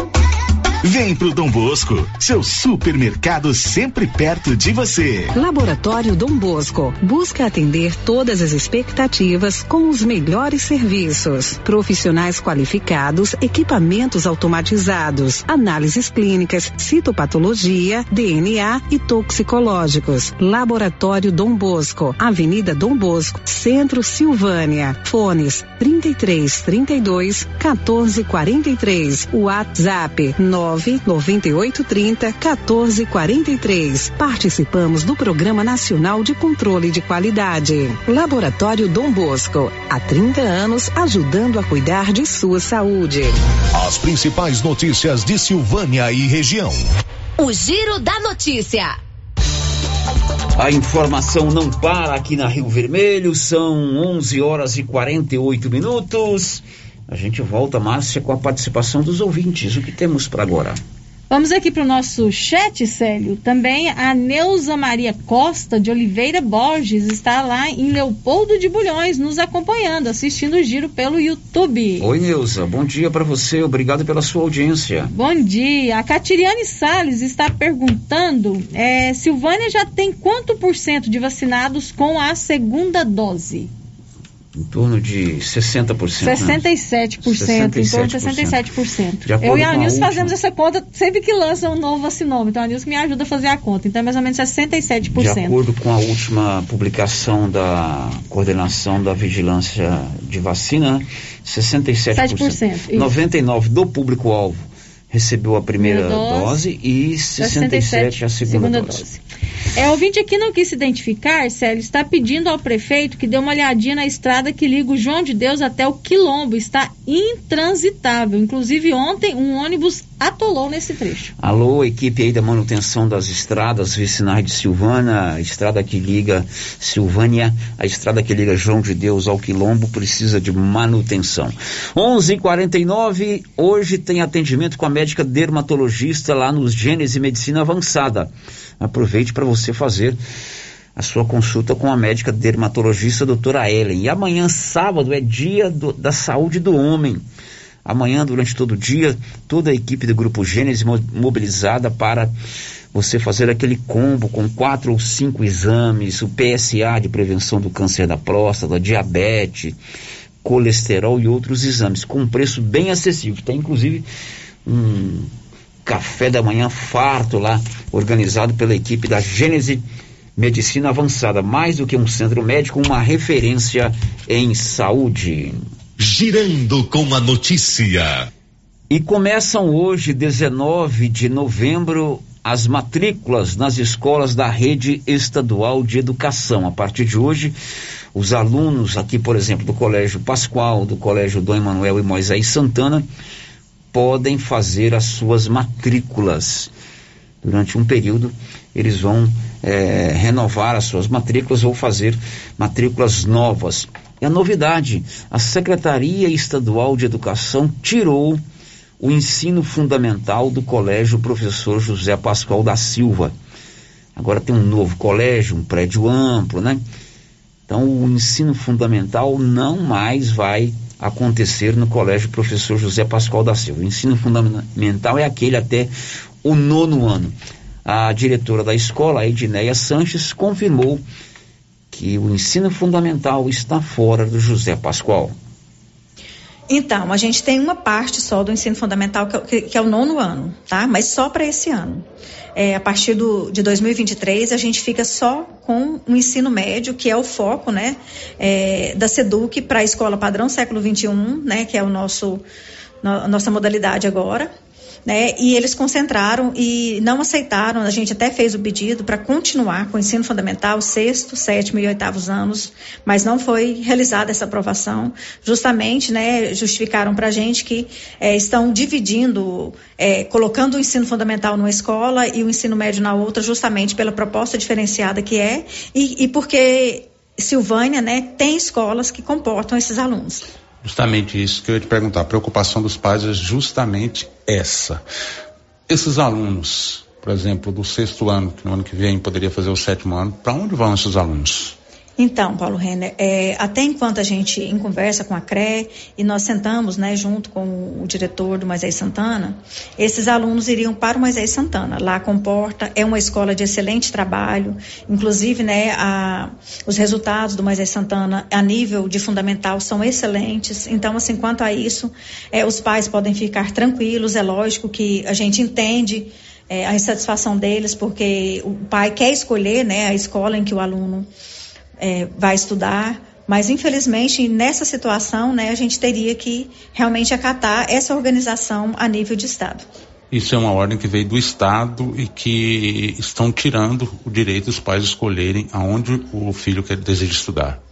Vem pro Dom Bosco, seu supermercado sempre perto de você. Laboratório Dom Bosco busca atender todas as expectativas com os melhores serviços. Profissionais qualificados, equipamentos automatizados, análises clínicas, citopatologia, DNA e toxicológicos. Laboratório Dom Bosco, Avenida Dom Bosco, Centro Silvânia. Fones 33 32 14 43. WhatsApp 9 9830 1443. Participamos do Programa Nacional de Controle de Qualidade. Laboratório Dom Bosco, há 30 anos ajudando a cuidar de sua saúde. As principais notícias de Silvânia e região. O Giro da Notícia. A informação não para aqui na Rio Vermelho, são 11 horas e 48 minutos. A gente volta, Márcia, com a participação dos ouvintes. O que temos para agora? Vamos aqui para o nosso chat, Célio. Também a Neuza Maria Costa de Oliveira Borges está lá em Leopoldo de Bulhões, nos acompanhando, assistindo o giro pelo YouTube. Oi, Neuza. Bom dia para você. Obrigado pela sua audiência. Bom dia. A Catiriane Sales está perguntando: é, Silvânia já tem quanto por cento de vacinados com a segunda dose? Em torno de 60%. 67%, né? 67%. em torno de 67%. Eu e a Nilce fazemos essa conta sempre que lança um novo vacinômetro. Então a Nilce me ajuda a fazer a conta. Então é mais ou menos 67%. De acordo com a última publicação da coordenação da vigilância de vacina, 67%. 7%, 99% do público-alvo recebeu a primeira dose, dose, e 67, 67 a segunda, segunda dose. dose. É, o ouvinte aqui não quis se identificar, Célio, está pedindo ao prefeito que dê uma olhadinha na estrada que liga o João de Deus até o Quilombo. Está intransitável. Inclusive, ontem um ônibus atolou nesse trecho. Alô, equipe aí da manutenção das estradas vicinais de Silvana, a estrada que liga Silvânia, a estrada que liga João de Deus ao Quilombo precisa de manutenção. 11:49 hoje tem atendimento com a médica dermatologista lá nos Gênese Medicina Avançada. Aproveite para você fazer a sua consulta com a médica dermatologista doutora Ellen. E amanhã, sábado, é dia do, da saúde do homem. Amanhã, durante todo o dia, toda a equipe do Grupo Gênesis mobilizada para você fazer aquele combo com quatro ou cinco exames, o PSA de prevenção do câncer da próstata, diabetes, colesterol e outros exames, com um preço bem acessível. Tem inclusive um café da manhã farto lá, organizado pela equipe da Gênese Medicina Avançada, mais do que um centro médico, uma referência em saúde. Girando com a notícia. E começam hoje, 19 de novembro, as matrículas nas escolas da rede estadual de educação. A partir de hoje, os alunos aqui, por exemplo, do Colégio Pascoal, do Colégio Dom Emanuel e Moisés Santana, podem fazer as suas matrículas. Durante um período, eles vão é, renovar as suas matrículas ou fazer matrículas novas. E a novidade: a Secretaria Estadual de Educação tirou o ensino fundamental do Colégio Professor José Pascoal da Silva. Agora tem um novo colégio, um prédio amplo, né? Então o ensino fundamental não mais vai acontecer no Colégio Professor José Pascoal da Silva. O ensino fundamental é aquele até o nono ano. A diretora da escola, Edneia Sanches, confirmou que o ensino fundamental está fora do José Pascoal. Então, a gente tem uma parte só do ensino fundamental que, é o nono ano, tá? Mas só para esse ano. É, a partir do, de 2023, a gente fica só com o ensino médio, que é o foco, né, é, da SEDUC para a escola padrão século XXI, né, que é o nosso, no, nossa modalidade agora né? E eles concentraram e não aceitaram. A gente até fez o pedido para continuar com o ensino fundamental, sexto, sétimo e oitavos anos, mas não foi realizada essa aprovação. Justamente, né? Justificaram para a gente que é, estão dividindo, é, colocando o ensino fundamental numa escola e o ensino médio na outra, justamente pela proposta diferenciada que é e, e porque Silvânia, né, tem escolas que comportam esses alunos. Justamente isso que eu ia te perguntar. A preocupação dos pais é justamente essa. Esses alunos, por exemplo, do sexto ano, que no ano que vem poderia fazer o sétimo ano, para onde vão esses alunos? Então, Paulo Renner, é, até enquanto a gente em conversa com a CRE e nós sentamos, né, junto com o diretor do Moisés Santana, esses alunos iriam para o Moisés Santana. Lá comporta, é uma escola de excelente trabalho, inclusive, né, a, os resultados do Moisés Santana a nível de fundamental são excelentes. Então, assim, quanto a isso, é, os pais podem ficar tranquilos. É lógico que a gente entende é, a insatisfação deles, porque o pai quer escolher, né, a escola em que o aluno é, vai estudar, mas infelizmente nessa situação, né, a gente teria que realmente acatar essa organização a nível de estado. Isso é uma ordem que veio do Estado e que estão tirando o direito dos pais escolherem aonde o filho quer deseja estudar.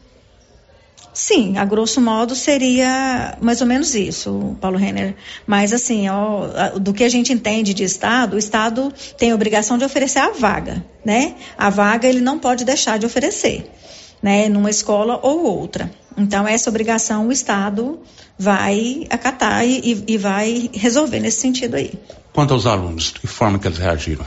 Sim, a grosso modo seria mais ou menos isso, Paulo Renner. Mas assim, ó, do que a gente entende de Estado, o Estado tem a obrigação de oferecer a vaga, né? A vaga ele não pode deixar de oferecer. Né, numa escola ou outra. Então, essa obrigação o Estado vai acatar e, e vai resolver nesse sentido aí. Quanto aos alunos, de que forma que eles reagiram?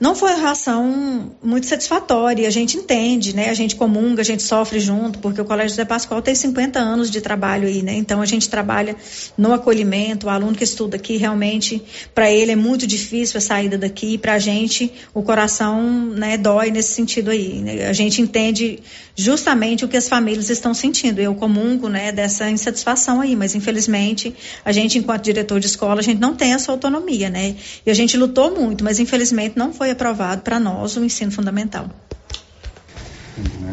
Não foi uma relação muito satisfatória. A gente entende, né? A gente comunga, a gente sofre junto, porque o Colégio José Pascoal tem 50 anos de trabalho aí, né? Então a gente trabalha no acolhimento. O aluno que estuda aqui, realmente, para ele é muito difícil a saída daqui. Para a gente, o coração né, dói nesse sentido aí. Né? A gente entende justamente o que as famílias estão sentindo. Eu comungo né, dessa insatisfação aí, mas infelizmente, a gente, enquanto diretor de escola, a gente não tem essa autonomia, né? E a gente lutou muito, mas infelizmente não foi aprovado para nós o ensino fundamental.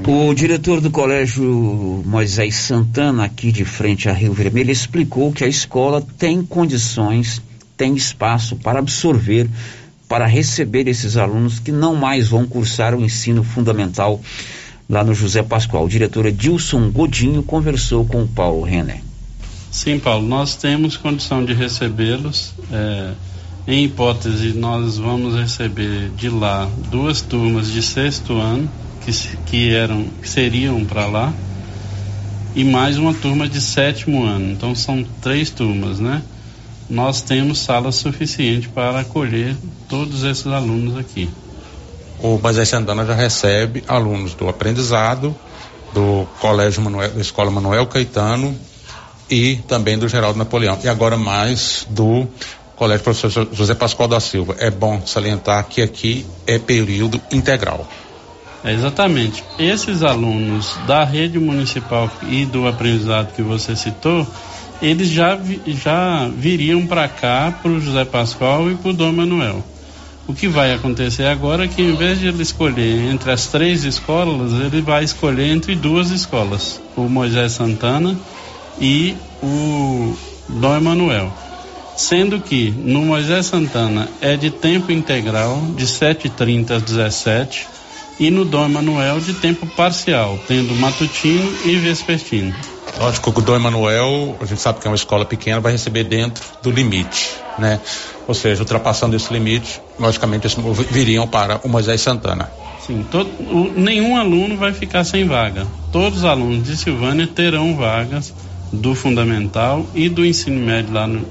O diretor do Colégio Moisés Santana, aqui de frente a Rio Vermelho, explicou que a escola tem condições, tem espaço para absorver, para receber esses alunos que não mais vão cursar o ensino fundamental lá no José Pascoal. O diretor Edilson Godinho conversou com o Paulo Renner. Sim, Paulo, nós temos condição de recebê-los. É em hipótese, nós vamos receber de lá duas turmas de sexto ano que, que eram que seriam para lá e mais uma turma de sétimo ano. Então são três turmas, né? Nós temos sala suficiente para acolher todos esses alunos aqui. O Moisés Santana já recebe alunos do aprendizado, do Colégio Manuel, da Escola Manuel Caetano e também do Geraldo Napoleão. E agora mais do Colégio Professor José Pascoal da Silva. É bom salientar que aqui é período integral. É exatamente. Esses alunos da rede municipal e do aprendizado que você citou, eles já, já viriam para cá, para o José Pascoal e para o Dom Manuel. O que vai acontecer agora é que, em vez de ele escolher entre as três escolas, ele vai escolher entre duas escolas: o Moisés Santana e o Dom Emanuel sendo que no Moisés Santana é de tempo integral, de 7h30 às 17 e no Dom Emanuel de tempo parcial, tendo matutino e vespertino. Lógico que o Dom Emanuel, a gente sabe que é uma escola pequena, vai receber dentro do limite, né? Ou seja, ultrapassando esse limite, logicamente eles viriam para o Moisés Santana. Sim, todo, o, nenhum aluno vai ficar sem vaga. Todos os alunos de Silvânia terão vagas do fundamental e do ensino médio lá no,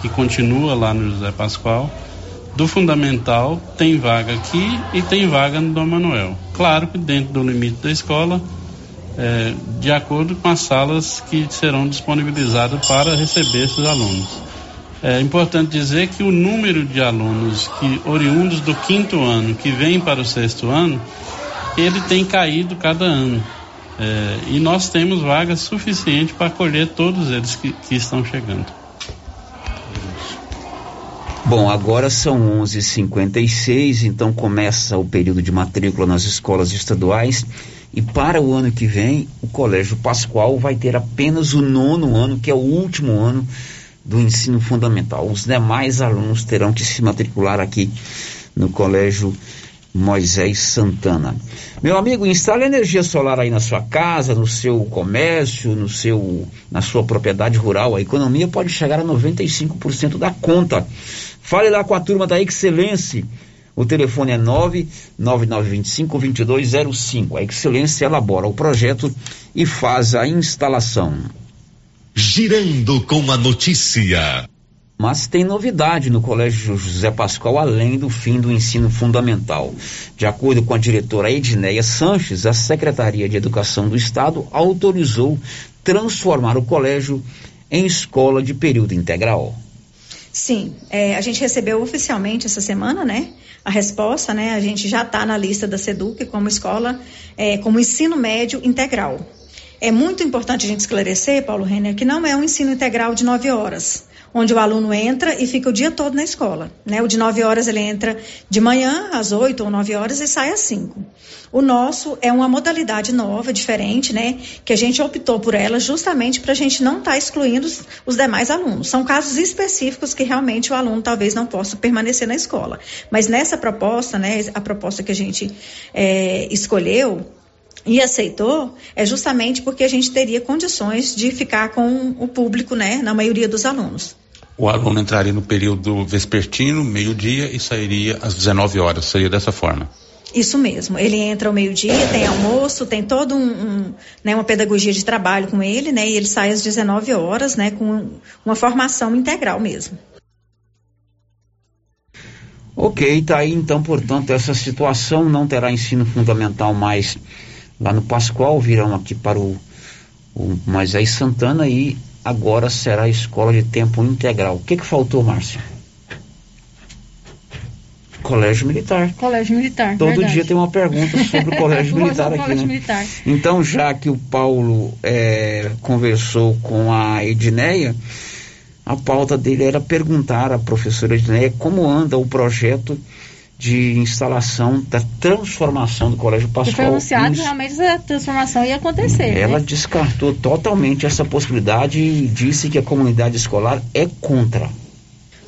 que continua lá no José Pascoal. Do fundamental tem vaga aqui e tem vaga no Dom Manuel. Claro que dentro do limite da escola, é, de acordo com as salas que serão disponibilizadas para receber esses alunos. É importante dizer que o número de alunos que oriundos do quinto ano que vêm para o sexto ano, ele tem caído cada ano. É, e nós temos vagas suficientes para acolher todos eles que, que estão chegando. Bom, agora são 11:56, então começa o período de matrícula nas escolas estaduais e para o ano que vem o Colégio Pascoal vai ter apenas o nono ano, que é o último ano do ensino fundamental. Os demais alunos terão que se matricular aqui no Colégio Moisés Santana. Meu amigo, instale energia solar aí na sua casa, no seu comércio, no seu, na sua propriedade rural. A economia pode chegar a 95% da conta. Fale lá com a turma da Excelência. O telefone é 99925-2205. A Excelência elabora o projeto e faz a instalação. Girando com a notícia. Mas tem novidade no Colégio José Pascoal, além do fim do ensino fundamental. De acordo com a diretora Edneia Sanches, a Secretaria de Educação do Estado autorizou transformar o colégio em escola de período integral. Sim, é, a gente recebeu oficialmente essa semana, né? A resposta, né? A gente já está na lista da SEDUC como escola, é, como ensino médio integral. É muito importante a gente esclarecer, Paulo Renner, que não é um ensino integral de nove horas onde o aluno entra e fica o dia todo na escola. Né? O de 9 horas ele entra de manhã às 8 ou 9 horas e sai às 5. O nosso é uma modalidade nova, diferente, né? Que a gente optou por ela justamente para a gente não estar tá excluindo os, os, demais alunos. São casos específicos que realmente o aluno talvez não possa permanecer na escola. Mas nessa proposta, né? A proposta que a gente é, escolheu, e aceitou é justamente porque a gente teria condições de ficar com o público, né, na maioria dos alunos. O aluno entraria no período vespertino, meio-dia, e sairia às 19 horas. Seria dessa forma? Isso mesmo. Ele entra ao meio-dia, tem almoço, tem todo um, um, né, uma pedagogia de trabalho com ele, né? E ele sai às 19 horas, né? Com uma formação integral mesmo. Ok, tá aí então, portanto, essa situação não terá ensino fundamental mais lá no Pascoal, virão aqui para o, o Moisés Santana e agora será a escola de tempo integral. O que, que faltou, Márcia? Colégio Militar. Colégio Militar. Todo verdade. dia tem uma pergunta sobre o Colégio Militar aqui, colégio né? Militar. Então, já que o Paulo é, conversou com a Edneia, a pauta dele era perguntar à professora Edneia como anda o projeto de instalação da transformação do Colégio Porque foi Pascoal. anunciado que realmente essa transformação ia acontecer. Ela né? descartou totalmente essa possibilidade e disse que a comunidade escolar é contra.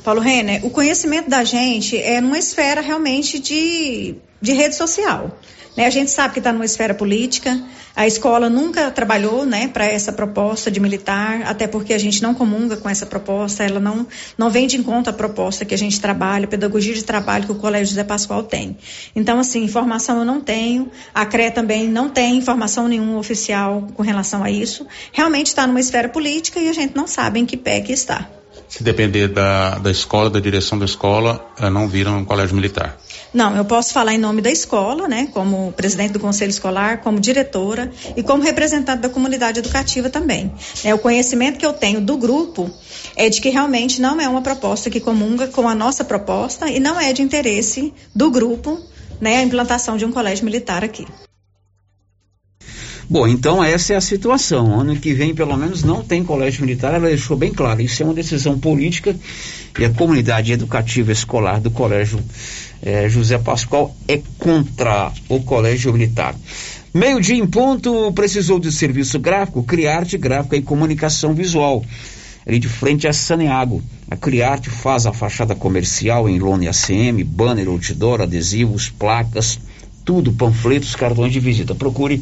Paulo Renner, o conhecimento da gente é numa esfera realmente de, de rede social. Né? A gente sabe que está numa esfera política, a escola nunca trabalhou né, para essa proposta de militar, até porque a gente não comunga com essa proposta, ela não, não vem de encontro à proposta que a gente trabalha, a pedagogia de trabalho que o Colégio José Pascoal tem. Então, assim, informação eu não tenho, a CRE também não tem informação nenhuma oficial com relação a isso. Realmente está numa esfera política e a gente não sabe em que pé que está. Se depender da, da escola, da direção da escola, eh, não viram um colégio militar. Não, eu posso falar em nome da escola, né, como presidente do conselho escolar, como diretora e como representante da comunidade educativa também. Né, o conhecimento que eu tenho do grupo é de que realmente não é uma proposta que comunga com a nossa proposta e não é de interesse do grupo, né, a implantação de um colégio militar aqui. Bom, então essa é a situação. Ano que vem, pelo menos, não tem colégio militar. Ela deixou bem claro. Isso é uma decisão política e a comunidade educativa escolar do colégio eh, José Pascoal é contra o colégio militar. Meio-dia em ponto, precisou de serviço gráfico, Criarte Gráfica e Comunicação Visual. Ali de frente a Saneago. A Criarte faz a fachada comercial em lona e ACM, banner, outdoor, adesivos, placas, tudo, panfletos, cartões de visita. Procure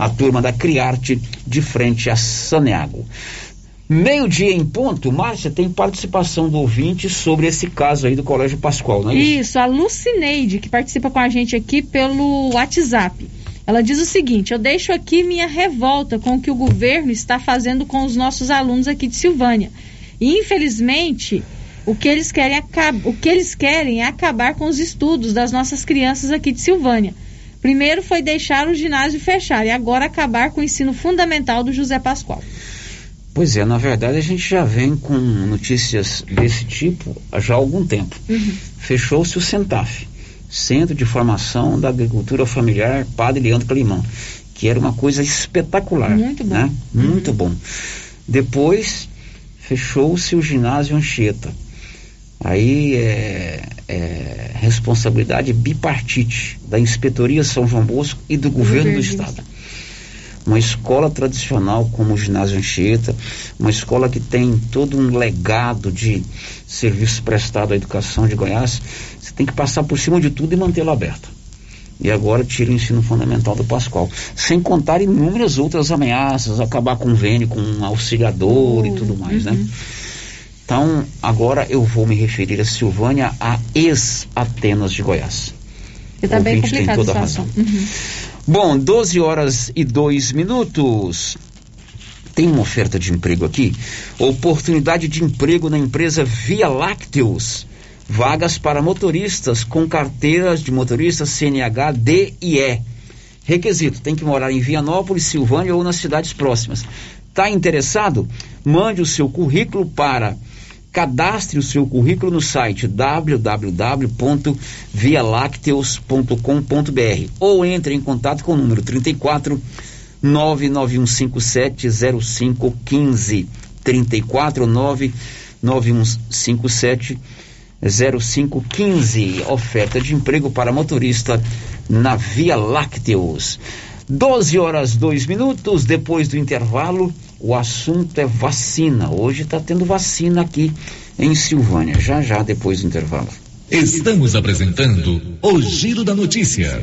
a turma da Criarte de frente a Saneago. Meio-dia em ponto, Márcia, tem participação do ouvinte sobre esse caso aí do Colégio Pascoal, não é isso? Isso, a Lucineide, que participa com a gente aqui pelo WhatsApp. Ela diz o seguinte: eu deixo aqui minha revolta com o que o governo está fazendo com os nossos alunos aqui de Silvânia. E infelizmente, o que eles querem, o que eles querem é acabar com os estudos das nossas crianças aqui de Silvânia. Primeiro foi deixar o ginásio fechar e agora acabar com o ensino fundamental do José Pascoal. Pois é, na verdade a gente já vem com notícias desse tipo já há algum tempo. Fechou-se o Centaf, Centro de Formação da Agricultura Familiar Padre Leandro Calimão, que era uma coisa espetacular. Muito bom. Né? Muito bom. Depois fechou-se o ginásio Anchieta. Aí é, é responsabilidade bipartite da Inspetoria São João Bosco e do governo do governo do Estado. Uma escola tradicional como o ginásio Anchieta, uma escola que tem todo um legado de serviço prestado à educação de Goiás, você tem que passar por cima de tudo e mantê-la aberta. E agora tira o ensino fundamental do Pascoal. Sem contar inúmeras outras ameaças, acabar convênio com um auxiliador e tudo mais, né? Então, agora eu vou me referir a Silvânia, a ex-Atenas de Goiás. Porque tá bem Ouvinte tem toda a razão. Uhum. Bom, 12 horas e 2 minutos. Tem uma oferta de emprego aqui. Oportunidade de emprego na empresa Via Lácteos. Vagas para motoristas com carteiras de motorista CNH D e E. Requisito: tem que morar em Vianópolis, Silvânia ou nas cidades próximas. Tá interessado? Mande o seu currículo para Cadastre o seu currículo no site www.vialacteus.com.br ou entre em contato com o número 34 991570515 34 99157 0515 oferta de emprego para motorista na Via Lácteos 12 horas 2 minutos depois do intervalo o assunto é vacina. Hoje está tendo vacina aqui em Silvânia. Já já depois do intervalo. Estamos apresentando o Giro da Notícia.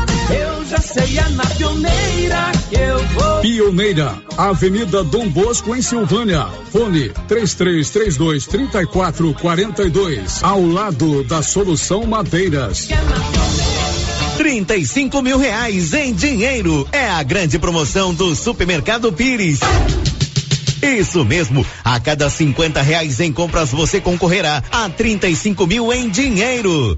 Eu já sei, é na pioneira que eu vou. Pioneira, Avenida Dom Bosco, em Silvânia. Fone 3332 3442. Ao lado da Solução Madeiras. 35 mil reais em dinheiro. É a grande promoção do Supermercado Pires. Isso mesmo, a cada 50 reais em compras você concorrerá a 35 mil em dinheiro.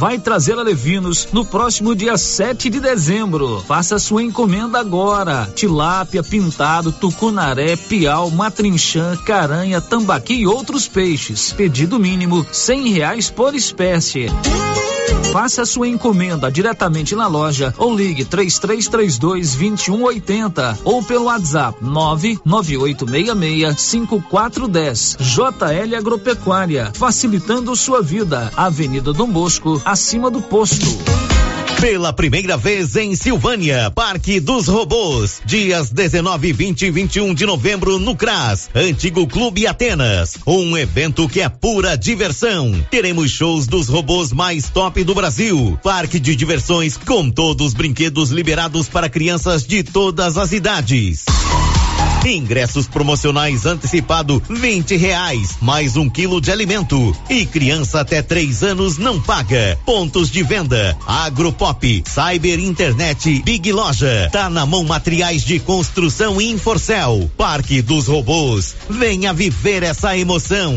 vai trazer a Levinos no próximo dia 7 de dezembro. Faça sua encomenda agora. Tilápia, pintado, tucunaré, piau, matrinchã, caranha, tambaqui e outros peixes. Pedido mínimo cem reais por espécie. Faça sua encomenda diretamente na loja ou ligue 3332 2180 ou pelo WhatsApp 99866 5410. JL Agropecuária, facilitando sua vida. Avenida Dom Bosco, acima do posto. Pela primeira vez em Silvânia, Parque dos Robôs, dias 19, 20 e 21 de novembro no CRAS, Antigo Clube Atenas. Um evento que é pura diversão. Teremos shows dos robôs mais top do Brasil. Parque de diversões com todos os brinquedos liberados para crianças de todas as idades. Ingressos promocionais antecipado vinte reais, mais um quilo de alimento. E criança até três anos não paga. Pontos de venda: Agropop, Cyber Internet, Big Loja. Tá na mão materiais de construção e Inforcel. Parque dos Robôs. Venha viver essa emoção.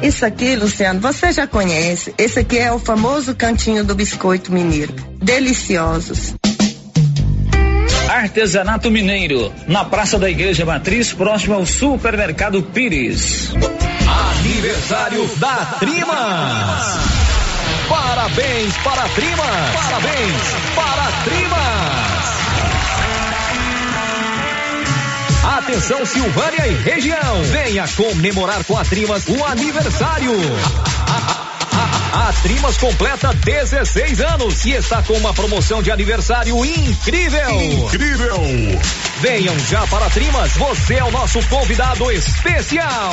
Isso aqui, Luciano, você já conhece. Esse aqui é o famoso cantinho do biscoito mineiro. Deliciosos. Artesanato Mineiro, na Praça da Igreja Matriz, próximo ao Supermercado Pires. Aniversário da Trimas. Parabéns para a Trimas. Parabéns para a Trimas. Atenção Silvânia e região. Venha comemorar com a Trimas o aniversário. A Trimas completa 16 anos e está com uma promoção de aniversário incrível. Incrível! Venham já para a Trimas, você é o nosso convidado especial.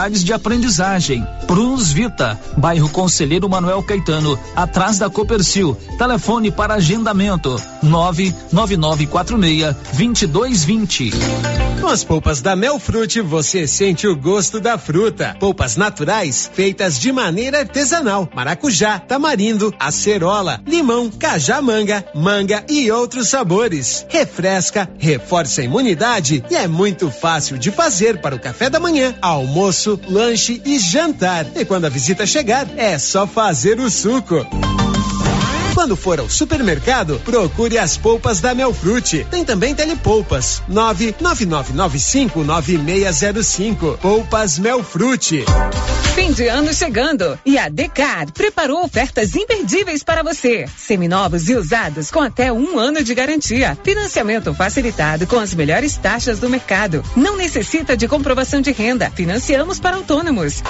dificuldades de aprendizagem. Prunus Vita, bairro Conselheiro Manuel Caetano, atrás da Copercil. Telefone para agendamento: 99946 2220. Com as polpas da Melfrute, você sente o gosto da fruta. Polpas naturais, feitas de maneira artesanal. Maracujá, tamarindo, acerola, limão, cajá-manga, manga e outros sabores. Refresca, reforça a imunidade e é muito fácil de fazer para o café da manhã, almoço, lanche e jantar. E quando a visita chegar, é só fazer o suco. Quando for ao supermercado, procure as polpas da Melfrute. Tem também telepolpas. 999959605. Polpas Melfrute. Fim de ano chegando e a Decar preparou ofertas imperdíveis para você. Seminovos e usados com até um ano de garantia. Financiamento facilitado com as melhores taxas do mercado. Não necessita de comprovação de renda. Financiamos para autônomos.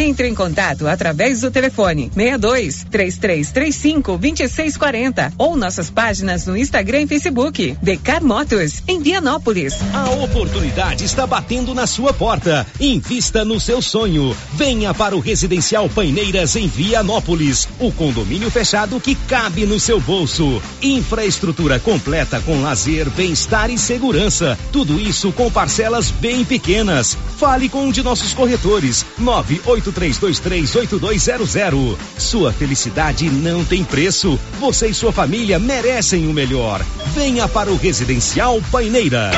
Entre em contato através do telefone 62 3335 2640 ou nossas páginas no Instagram e Facebook. Decar Motos, em Vianópolis. A oportunidade está batendo na sua porta. Invista no seu sonho. Venha para o Residencial Paineiras em Vianópolis. O condomínio fechado que cabe no seu bolso. Infraestrutura completa com lazer, bem-estar e segurança. Tudo isso com parcelas bem pequenas. Fale com um de nossos corretores. 983238200. Sua felicidade não tem preço. Você e sua família merecem o melhor. Venha para o Residencial Paineiras.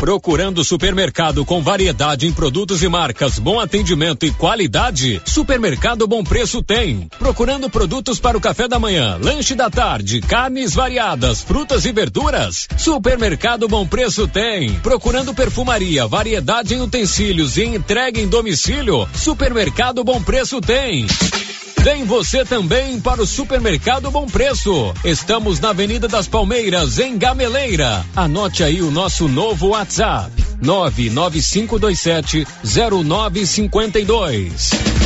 Procurando supermercado com variedade em produtos e marcas, bom atendimento e qualidade? Supermercado Bom Preço tem. Procurando produtos para o café da manhã, lanche da tarde, carnes variadas, frutas e verduras? Supermercado Bom Preço tem. Procurando perfumaria, variedade em utensílios e entrega em domicílio? Supermercado Bom Preço tem. Vem você também para o Supermercado Bom Preço. Estamos na Avenida das Palmeiras, em Gameleira. Anote aí o nosso novo WhatsApp: 99527 0952.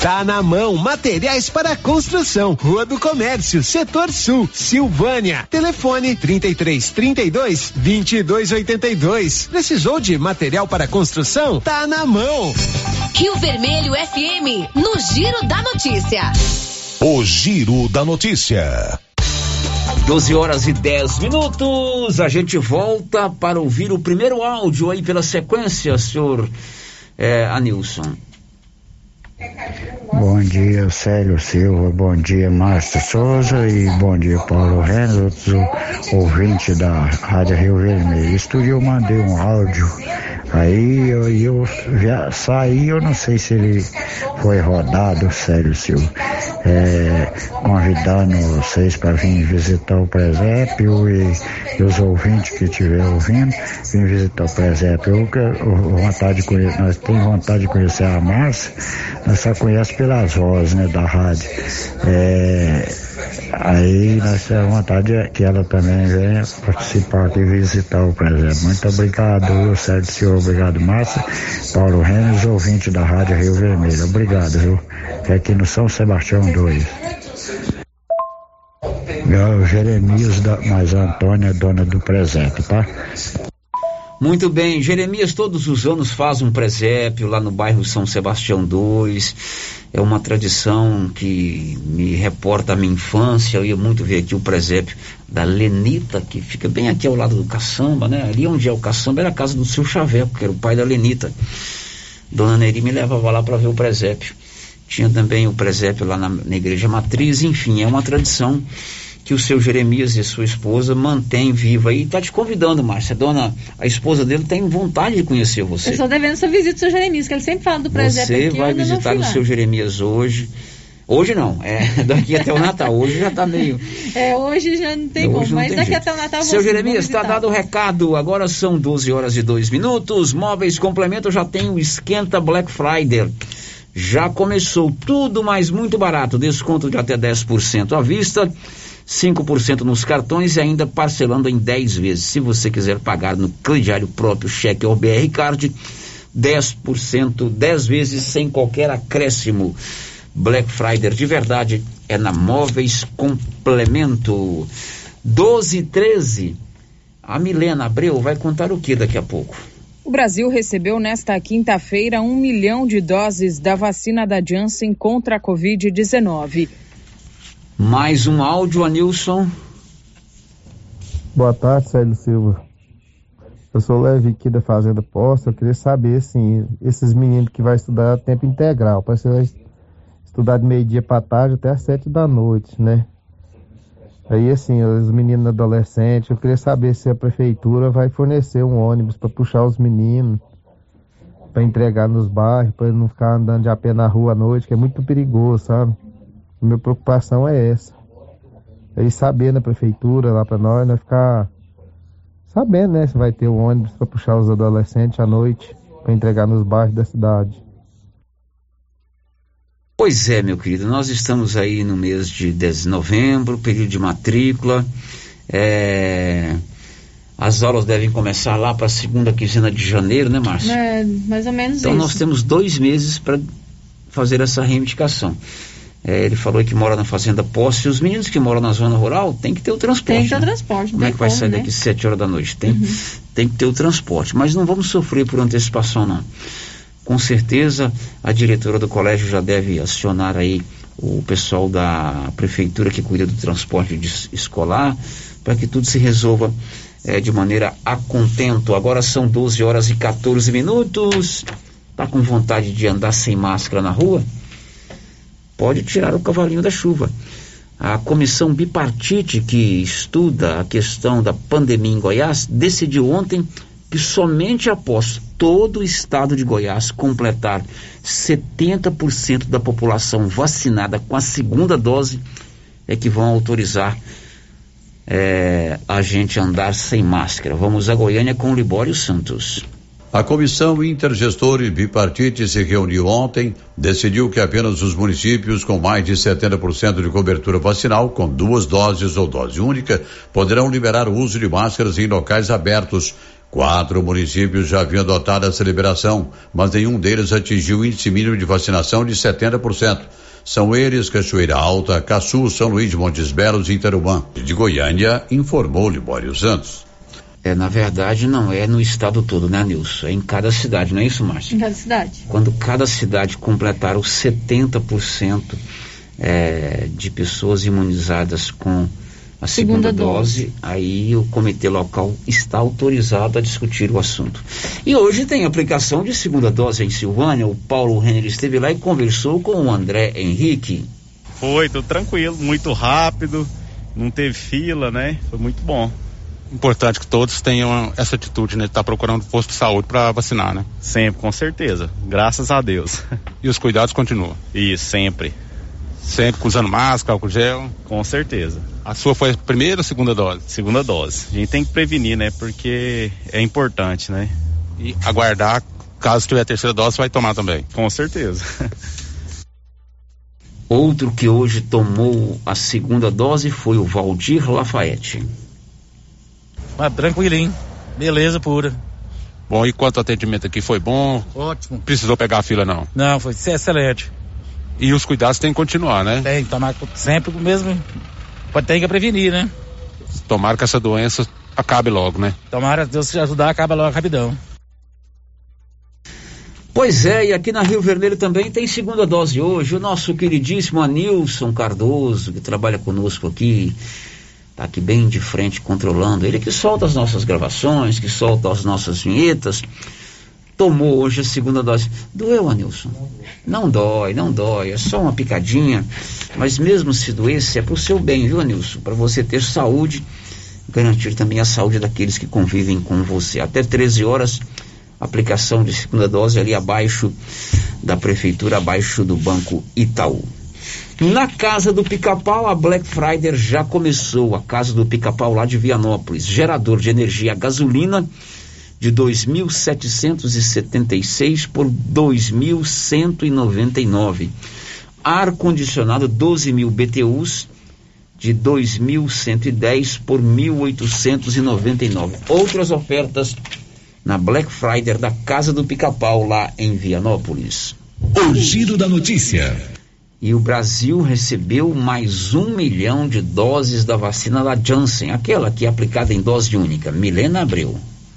Tá na mão, materiais para construção, Rua do Comércio, Setor Sul, Silvânia. Telefone 33 32 22 82. Precisou de material para construção? Tá na mão. Rio Vermelho FM, no Giro da Notícia. O Giro da Notícia. 12 horas e 10 minutos. A gente volta para ouvir o primeiro áudio aí pela sequência, senhor é, Anilson. Bom dia, Célio Silva, bom dia, Márcio Souza e bom dia, Paulo Reynolds, ouvinte da Rádio Rio Vermelho. Estúdio, eu mandei um áudio, aí eu, eu já saí, eu não sei se ele foi rodado, Célio Silva, é, convidando vocês para vir visitar o presépio e, e os ouvintes que estiver ouvindo, vir visitar o presépio. Eu, eu, vontade de conhecer, nós temos vontade de conhecer a Márcia, nós só conhece pelas vozes, né, da rádio. É, aí nós temos vontade que ela também venha participar aqui e visitar o presente. Muito obrigado, Sérgio Senhor, obrigado, Márcia. Paulo Renes, ouvinte da Rádio Rio Vermelho. Obrigado, viu? É aqui no São Sebastião 2. O Jeremias, da, mas Antônia é dona do presente, tá? Muito bem, Jeremias todos os anos faz um presépio lá no bairro São Sebastião 2. É uma tradição que me reporta a minha infância. Eu ia muito ver aqui o presépio da Lenita, que fica bem aqui ao lado do caçamba, né? Ali onde é o caçamba era a casa do seu Chaveco, que era o pai da Lenita. Dona Neri me levava lá para ver o presépio. Tinha também o presépio lá na, na igreja matriz, enfim, é uma tradição que o seu Jeremias e sua esposa mantêm viva aí. Está te convidando, Márcia. Dona, a esposa dele tem vontade de conhecer você. Eu estou devendo essa visita do seu Jeremias, que ele sempre fala do presépio Você aqui, vai visitar o seu Jeremias hoje. Hoje não, é daqui até o Natal. Hoje já está meio. É, hoje já não tem Hoje como, mas daqui jeito. até o Natal Seu Jeremias, está dado o recado. Agora são 12 horas e 2 minutos. Móveis Complemento já tem o Esquenta Black Friday. Já começou tudo, mas muito barato. Desconto de até 10% à vista, 5% nos cartões e ainda parcelando em 10 vezes. Se você quiser pagar no crediário próprio, cheque ou BR Card, 10%, 10 vezes sem qualquer acréscimo. Black Friday de verdade é na Móveis Complemento. 12 e 13. A Milena Abreu vai contar o que daqui a pouco? O Brasil recebeu nesta quinta-feira um milhão de doses da vacina da Janssen contra a Covid-19. Mais um áudio, Anilson. Boa tarde, Célio Silva. Eu sou Levi aqui da Fazenda Posta. Eu queria saber, assim, esses meninos que vai estudar tempo integral. Parece que vai estudar de meio-dia para tarde até às sete da noite, né? Aí, assim, os meninos adolescentes, eu queria saber se a prefeitura vai fornecer um ônibus para puxar os meninos, para entregar nos bairros, para não ficar andando de a pé na rua à noite, que é muito perigoso, sabe? A minha preocupação é essa. Aí saber na prefeitura lá para nós, nós ficar sabendo, né, se vai ter um ônibus para puxar os adolescentes à noite, para entregar nos bairros da cidade. Pois é, meu querido, nós estamos aí no mês de novembro, período de matrícula. É... As aulas devem começar lá para a segunda quinzena de janeiro, né, Márcio? É, mais ou menos então isso. nós temos dois meses para fazer essa reivindicação. É, ele falou que mora na Fazenda Posse. Os meninos que moram na zona rural têm que ter o transporte. Tem que ter o né? transporte. Como é que vai sair né? daqui sete horas da noite? Tem, Uhum. tem que ter o transporte. Mas não vamos sofrer por antecipação, não. Com certeza a diretora do colégio já deve acionar aí o pessoal da prefeitura que cuida do transporte escolar para que tudo se resolva eh, de maneira a contento. Agora são 12 horas e 14 minutos. Tá com vontade de andar sem máscara na rua? Pode tirar o cavalinho da chuva. A comissão bipartite que estuda a questão da pandemia em Goiás decidiu ontem que somente após todo o estado de Goiás completar 70% da população vacinada com a segunda dose é que vão autorizar eh, a gente andar sem máscara. Vamos a Goiânia com o Libório Santos. A comissão intergestora bipartite se reuniu ontem, decidiu que apenas os municípios com mais de 70% de cobertura vacinal, com duas doses ou dose única, poderão liberar o uso de máscaras em locais abertos. Quatro municípios já haviam adotado essa liberação, mas nenhum deles atingiu o índice mínimo de vacinação de 70%. São eles Cachoeira Alta, Caçu, São Luís de Montes Belos e Itarumã. De Goiânia, informou Libório Santos. É, na verdade, não é no estado todo, né, Nilson? É em cada cidade, não é isso, Márcio? Em cada cidade. Quando cada cidade completar os 70% é, de pessoas imunizadas com a segunda, Segunda dose, dose. aí o comitê local está autorizado a discutir o assunto. E hoje tem aplicação de segunda dose em Silvânia. O Paulo Renner esteve lá e conversou com o André Henrique. Foi, tudo tranquilo, muito rápido, não teve fila, né? Foi muito bom. Importante que todos tenham essa atitude, né? De estar procurando posto de saúde para vacinar, né? Sempre, com certeza. Graças a Deus. E os cuidados continuam. Isso, sempre. Sempre usando máscara, álcool gel. Com certeza. A sua foi a primeira ou segunda dose? Segunda dose. A gente tem que prevenir, né? Porque é importante, né? E aguardar, caso tiver a terceira dose, vai tomar também. Com certeza. Outro que hoje tomou a segunda dose foi o Valdir Lafayette. Mas tranquilinho. Beleza pura. Bom, e quanto ao atendimento aqui foi bom? Ótimo. Precisou pegar a fila, não? Não, foi excelente. E os cuidados têm que continuar, né? Tem que tomar sempre o mesmo. Pode ter que prevenir, né? Tomara que essa doença acabe logo, né? Tomara Deus te ajudar, acaba logo rapidão. Pois é, e aqui na Rio Vermelho também tem segunda dose hoje. O nosso queridíssimo Anilson Cardoso, que trabalha conosco aqui, tá aqui bem de frente controlando. Ele que solta as nossas gravações, que solta as nossas vinhetas. Tomou hoje a segunda dose. Doeu, Anilson? Não dói, não dói. É só uma picadinha. Mas mesmo se doesse, é pro seu bem, viu, Anilson? Para você ter saúde, garantir também a saúde daqueles que convivem com você. Até 13 horas aplicação de segunda dose ali abaixo da prefeitura, abaixo do Banco Itaú. Na casa do Pica-Pau, a Black Friday já começou. A casa do Pica-Pau lá de Vianópolis. Gerador de energia gasolina de 2.776 por 2.199. Ar condicionado 12 mil BTUs de 2.110 por 1.899. Outras ofertas na Black Friday da Casa do Pica-Pau, lá em Vianópolis. O giro da notícia. E o Brasil recebeu mais um milhão de doses da vacina da Janssen, aquela que é aplicada em dose única. Milena Abreu.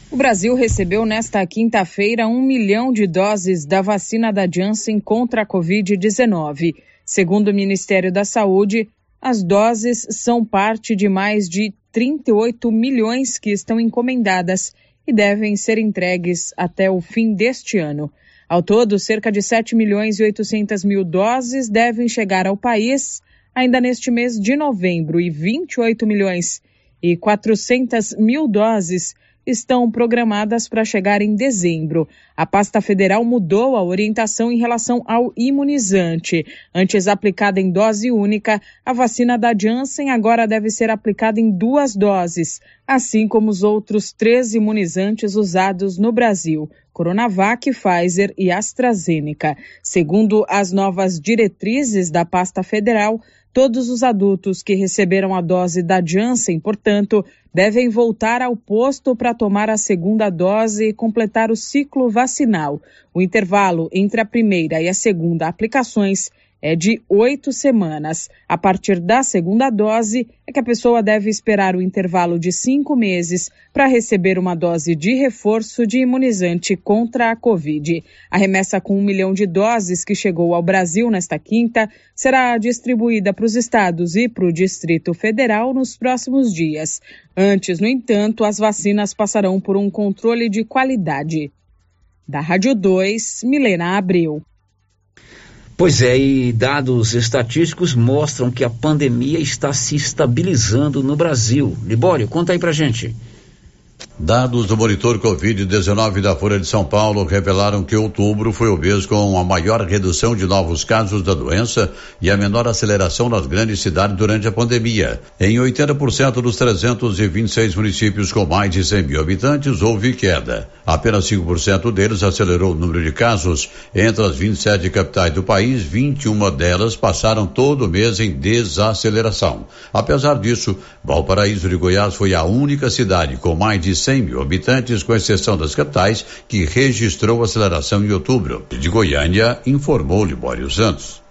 O Brasil recebeu nesta quinta-feira um milhão de doses da vacina da Janssen contra a Covid-19. Segundo o Ministério da Saúde, as doses são parte de mais de 38 milhões que estão encomendadas e devem ser entregues até o fim deste ano. Ao todo, cerca de 7 milhões e 800 mil doses devem chegar ao país ainda neste mês de novembro e 28 milhões e 400 mil doses estão programadas para chegar em dezembro. A pasta federal mudou a orientação em relação ao imunizante. Antes aplicada em dose única, a vacina da Janssen agora deve ser aplicada em duas doses, assim como os outros três imunizantes usados no Brasil. Coronavac, Pfizer e AstraZeneca. Segundo as novas diretrizes da pasta federal, Todos os adultos que receberam a dose da Janssen, portanto, devem voltar ao posto para tomar a segunda dose e completar o ciclo vacinal. O intervalo entre a primeira e a segunda aplicações é de oito semanas. A partir da segunda dose, é que a pessoa deve esperar o intervalo de cinco meses para receber uma dose de reforço de imunizante contra a Covid. A remessa com um milhão de doses que chegou ao Brasil nesta quinta será distribuída para os estados e para o Distrito Federal nos próximos dias. Antes, no entanto, as vacinas passarão por um controle de qualidade. Da Rádio 2, Milena Abreu. Pois é, e dados estatísticos mostram que a pandemia está se estabilizando no Brasil. Libório, conta aí pra gente. Dados do monitor Covid-19 da Folha de São Paulo revelaram que outubro foi o mês com a maior redução de novos casos da doença e a menor aceleração nas grandes cidades durante a pandemia. Em 80% dos 326 municípios com mais de 100 mil habitantes, houve queda. Apenas 5% deles acelerou o número de casos. Entre as 27 capitais do país, 21 delas passaram todo o mês em desaceleração. Apesar disso, Valparaíso de Goiás foi a única cidade com mais de 100 mil habitantes, com exceção das capitais, que registrou aceleração em outubro. De Goiânia, informou Libório Santos.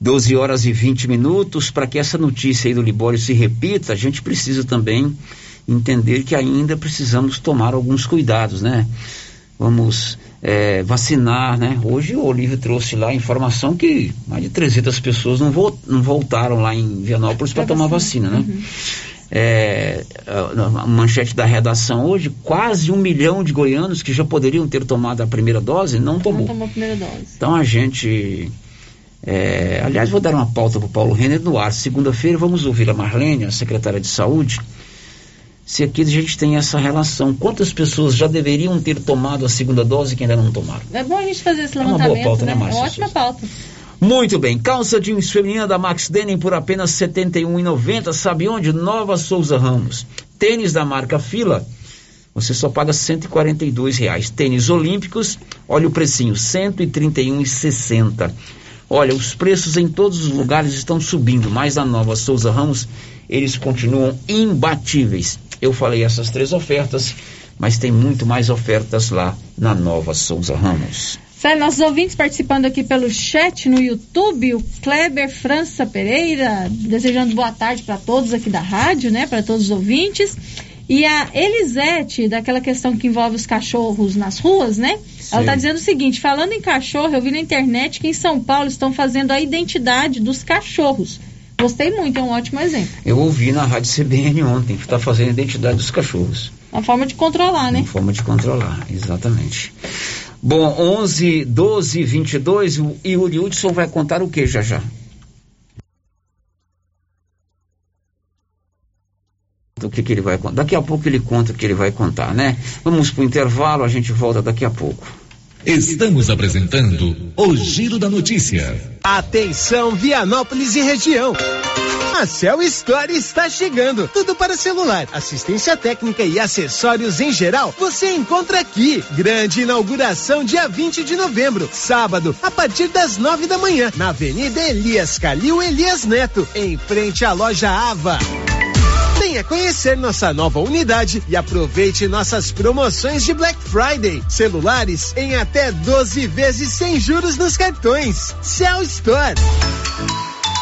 12 horas e 20 minutos. Para que essa notícia aí do Libório se repita, a gente precisa também entender que ainda precisamos tomar alguns cuidados, né? Vamos é, vacinar, né? Hoje o Olívio trouxe lá a informação que mais de 300 pessoas não, vo não voltaram lá em Vianópolis para tomar vacina, né? Uhum. É, a manchete da redação hoje, quase um milhão de goianos que já poderiam ter tomado a primeira dose não tomou. Não tomou a primeira dose. Então a gente. É, aliás, vou dar uma pauta para o Paulo Renner no ar. Segunda-feira vamos ouvir a Marlene, a secretária de saúde, se aqui a gente tem essa relação. Quantas pessoas já deveriam ter tomado a segunda dose que ainda não tomaram? É bom a gente fazer esse levantamento. É uma boa pauta, né, né Márcia? É uma ótima pauta. Muito bem, calça jeans feminina da Max Denim por apenas R$ 71,90. Sabe onde? Nova Souza Ramos. Tênis da marca Fila, você só paga 142 reais. Tênis olímpicos, olha o precinho, R$ 131,60. Olha, os preços em todos os lugares estão subindo, mas a Nova Souza Ramos, eles continuam imbatíveis. Eu falei essas três ofertas, mas tem muito mais ofertas lá na Nova Souza Ramos. Sério, nossos ouvintes participando aqui pelo chat no YouTube, o Kleber França Pereira, desejando boa tarde para todos aqui da rádio, né? Para todos os ouvintes. E a Elisete, daquela questão que envolve os cachorros nas ruas, né? Sim. Ela está dizendo o seguinte: falando em cachorro, eu vi na internet que em São Paulo estão fazendo a identidade dos cachorros. Gostei muito, é um ótimo exemplo. Eu ouvi na rádio CBN ontem que está fazendo a identidade dos cachorros. Uma forma de controlar, né? Uma forma de controlar, exatamente. Bom, 11, 12, 22, o Yuri Hudson vai contar o que já já? O que, que ele vai contar? Daqui a pouco ele conta o que ele vai contar, né? Vamos para o intervalo, a gente volta daqui a pouco. Estamos apresentando o Giro da Notícia. Atenção, Vianópolis e região. A Cell Store está chegando. Tudo para celular, assistência técnica e acessórios em geral. Você encontra aqui. Grande inauguração dia 20 de novembro, sábado, a partir das nove da manhã, na Avenida Elias Calil Elias Neto, em frente à loja Ava Venha conhecer nossa nova unidade e aproveite nossas promoções de Black Friday. Celulares em até 12 vezes sem juros nos cartões. Cell Store.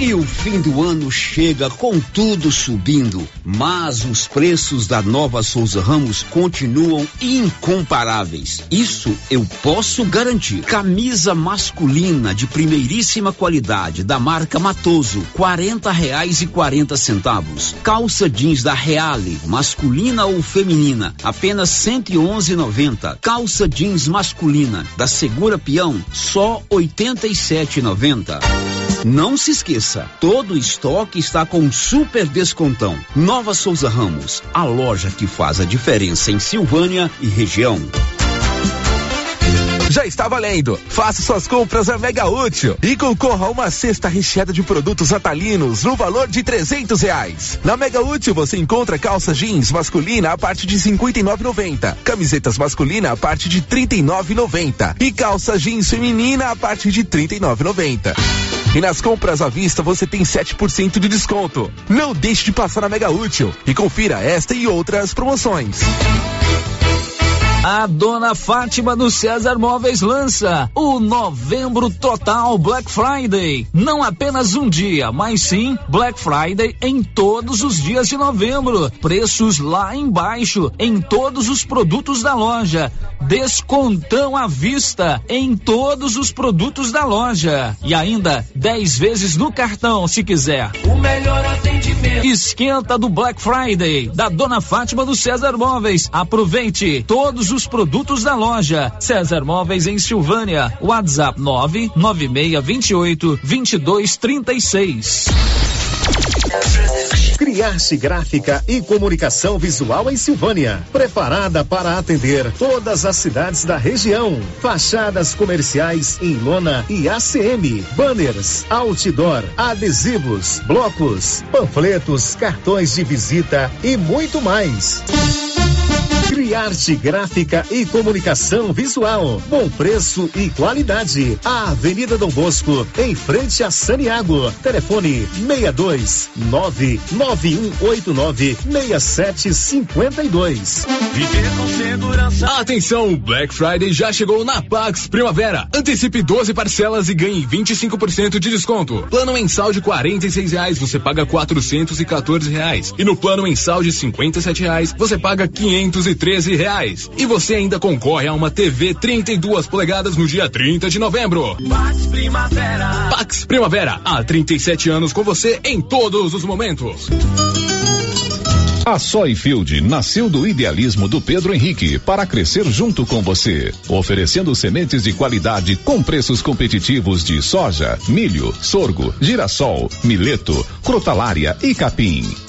E o fim do ano chega com tudo subindo, mas os preços da nova Souza Ramos continuam incomparáveis. Isso eu posso garantir. Camisa masculina de primeiríssima qualidade da marca Matoso, quarenta reais e quarenta centavos. Calça jeans da Reale, masculina ou feminina, apenas cento e onze noventa. Calça jeans masculina da Segura Peão, só oitenta e sete noventa. Não se esqueça, todo estoque está com super descontão. Nova Souza Ramos, a loja que faz a diferença em Silvânia e região. Já está valendo. Faça suas compras a Mega Útil e concorra a uma cesta recheada de produtos atalinos no valor de trezentos reais. Na Mega Útil você encontra calça jeans masculina a partir de cinquenta e camisetas masculina a partir de trinta e e calça jeans feminina a partir de trinta e. E nas compras à vista você tem 7% de desconto. Não deixe de passar na Mega Útil e confira esta e outras promoções. A dona Fátima do César Móveis lança o Novembro Total Black Friday. Não apenas um dia, mas sim Black Friday em todos os dias de novembro. Preços lá embaixo em todos os produtos da loja. Descontão à vista em todos os produtos da loja. E ainda 10 vezes no cartão, se quiser. O melhor atendimento. Esquenta do Black Friday da dona Fátima do César Móveis. Aproveite todos os produtos da loja. César Móveis em Silvânia. WhatsApp 99628 2236. Criarte Gráfica e Comunicação Visual em Silvânia. Preparada para atender todas as cidades da região. Fachadas comerciais em lona e ACM. Banners, outdoor, adesivos, blocos, panfletos, cartões de visita e muito mais. Criarte Gráfica e Comunicação Visual. Bom preço e qualidade. A Avenida Dom Bosco, em frente a Saniago. Telefone 62 99189 6752. Viver com segurança. Atenção, Black Friday já chegou na Pax Primavera. Antecipe 12 parcelas e ganhe 25% de desconto. Plano mensal de 46 reais, você paga 414 reais. E no plano mensal de 57 reais, você paga 513 reais. E você ainda concorre a uma TV 32 polegadas no dia 30 de novembro. Pax Primavera. Pax Primavera, há 37 anos com você em todos os momentos. A Soyfield nasceu do idealismo do Pedro Henrique para crescer junto com você, oferecendo sementes de qualidade com preços competitivos de soja, milho, sorgo, girassol, mileto, crotalária e capim.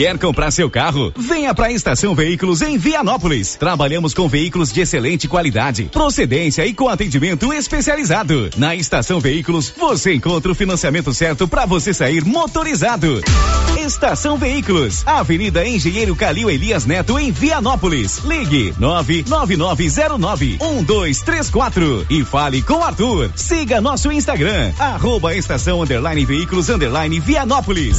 Quer comprar seu carro? Venha para a Estação Veículos em Vianópolis. Trabalhamos com veículos de excelente qualidade, procedência e com atendimento especializado. Na Estação Veículos, você encontra o financiamento certo para você sair motorizado. Estação Veículos, Avenida Engenheiro Calil Elias Neto em Vianópolis. Ligue 99909 1234 e fale com Arthur. Siga nosso Instagram, arroba estação underline veículos underline Vianópolis.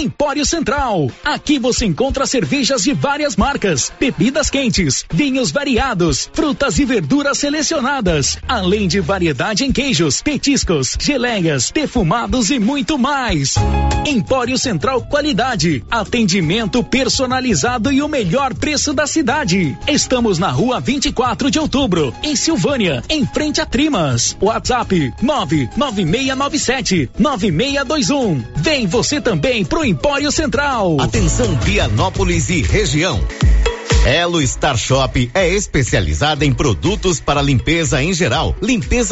Empório Central. Aqui você encontra cervejas de várias marcas, bebidas quentes, vinhos variados, frutas e verduras selecionadas, além de variedade em queijos, petiscos, geleias, defumados e muito mais. Empório Central Qualidade, atendimento personalizado e o melhor preço da cidade. Estamos na rua 24 de outubro, em Silvânia, em frente a Trimas. WhatsApp 99697 9621. Vem você também pro Empório Central. Atenção Vianópolis e região. Elo Star Shop é especializada em produtos para limpeza em geral, limpeza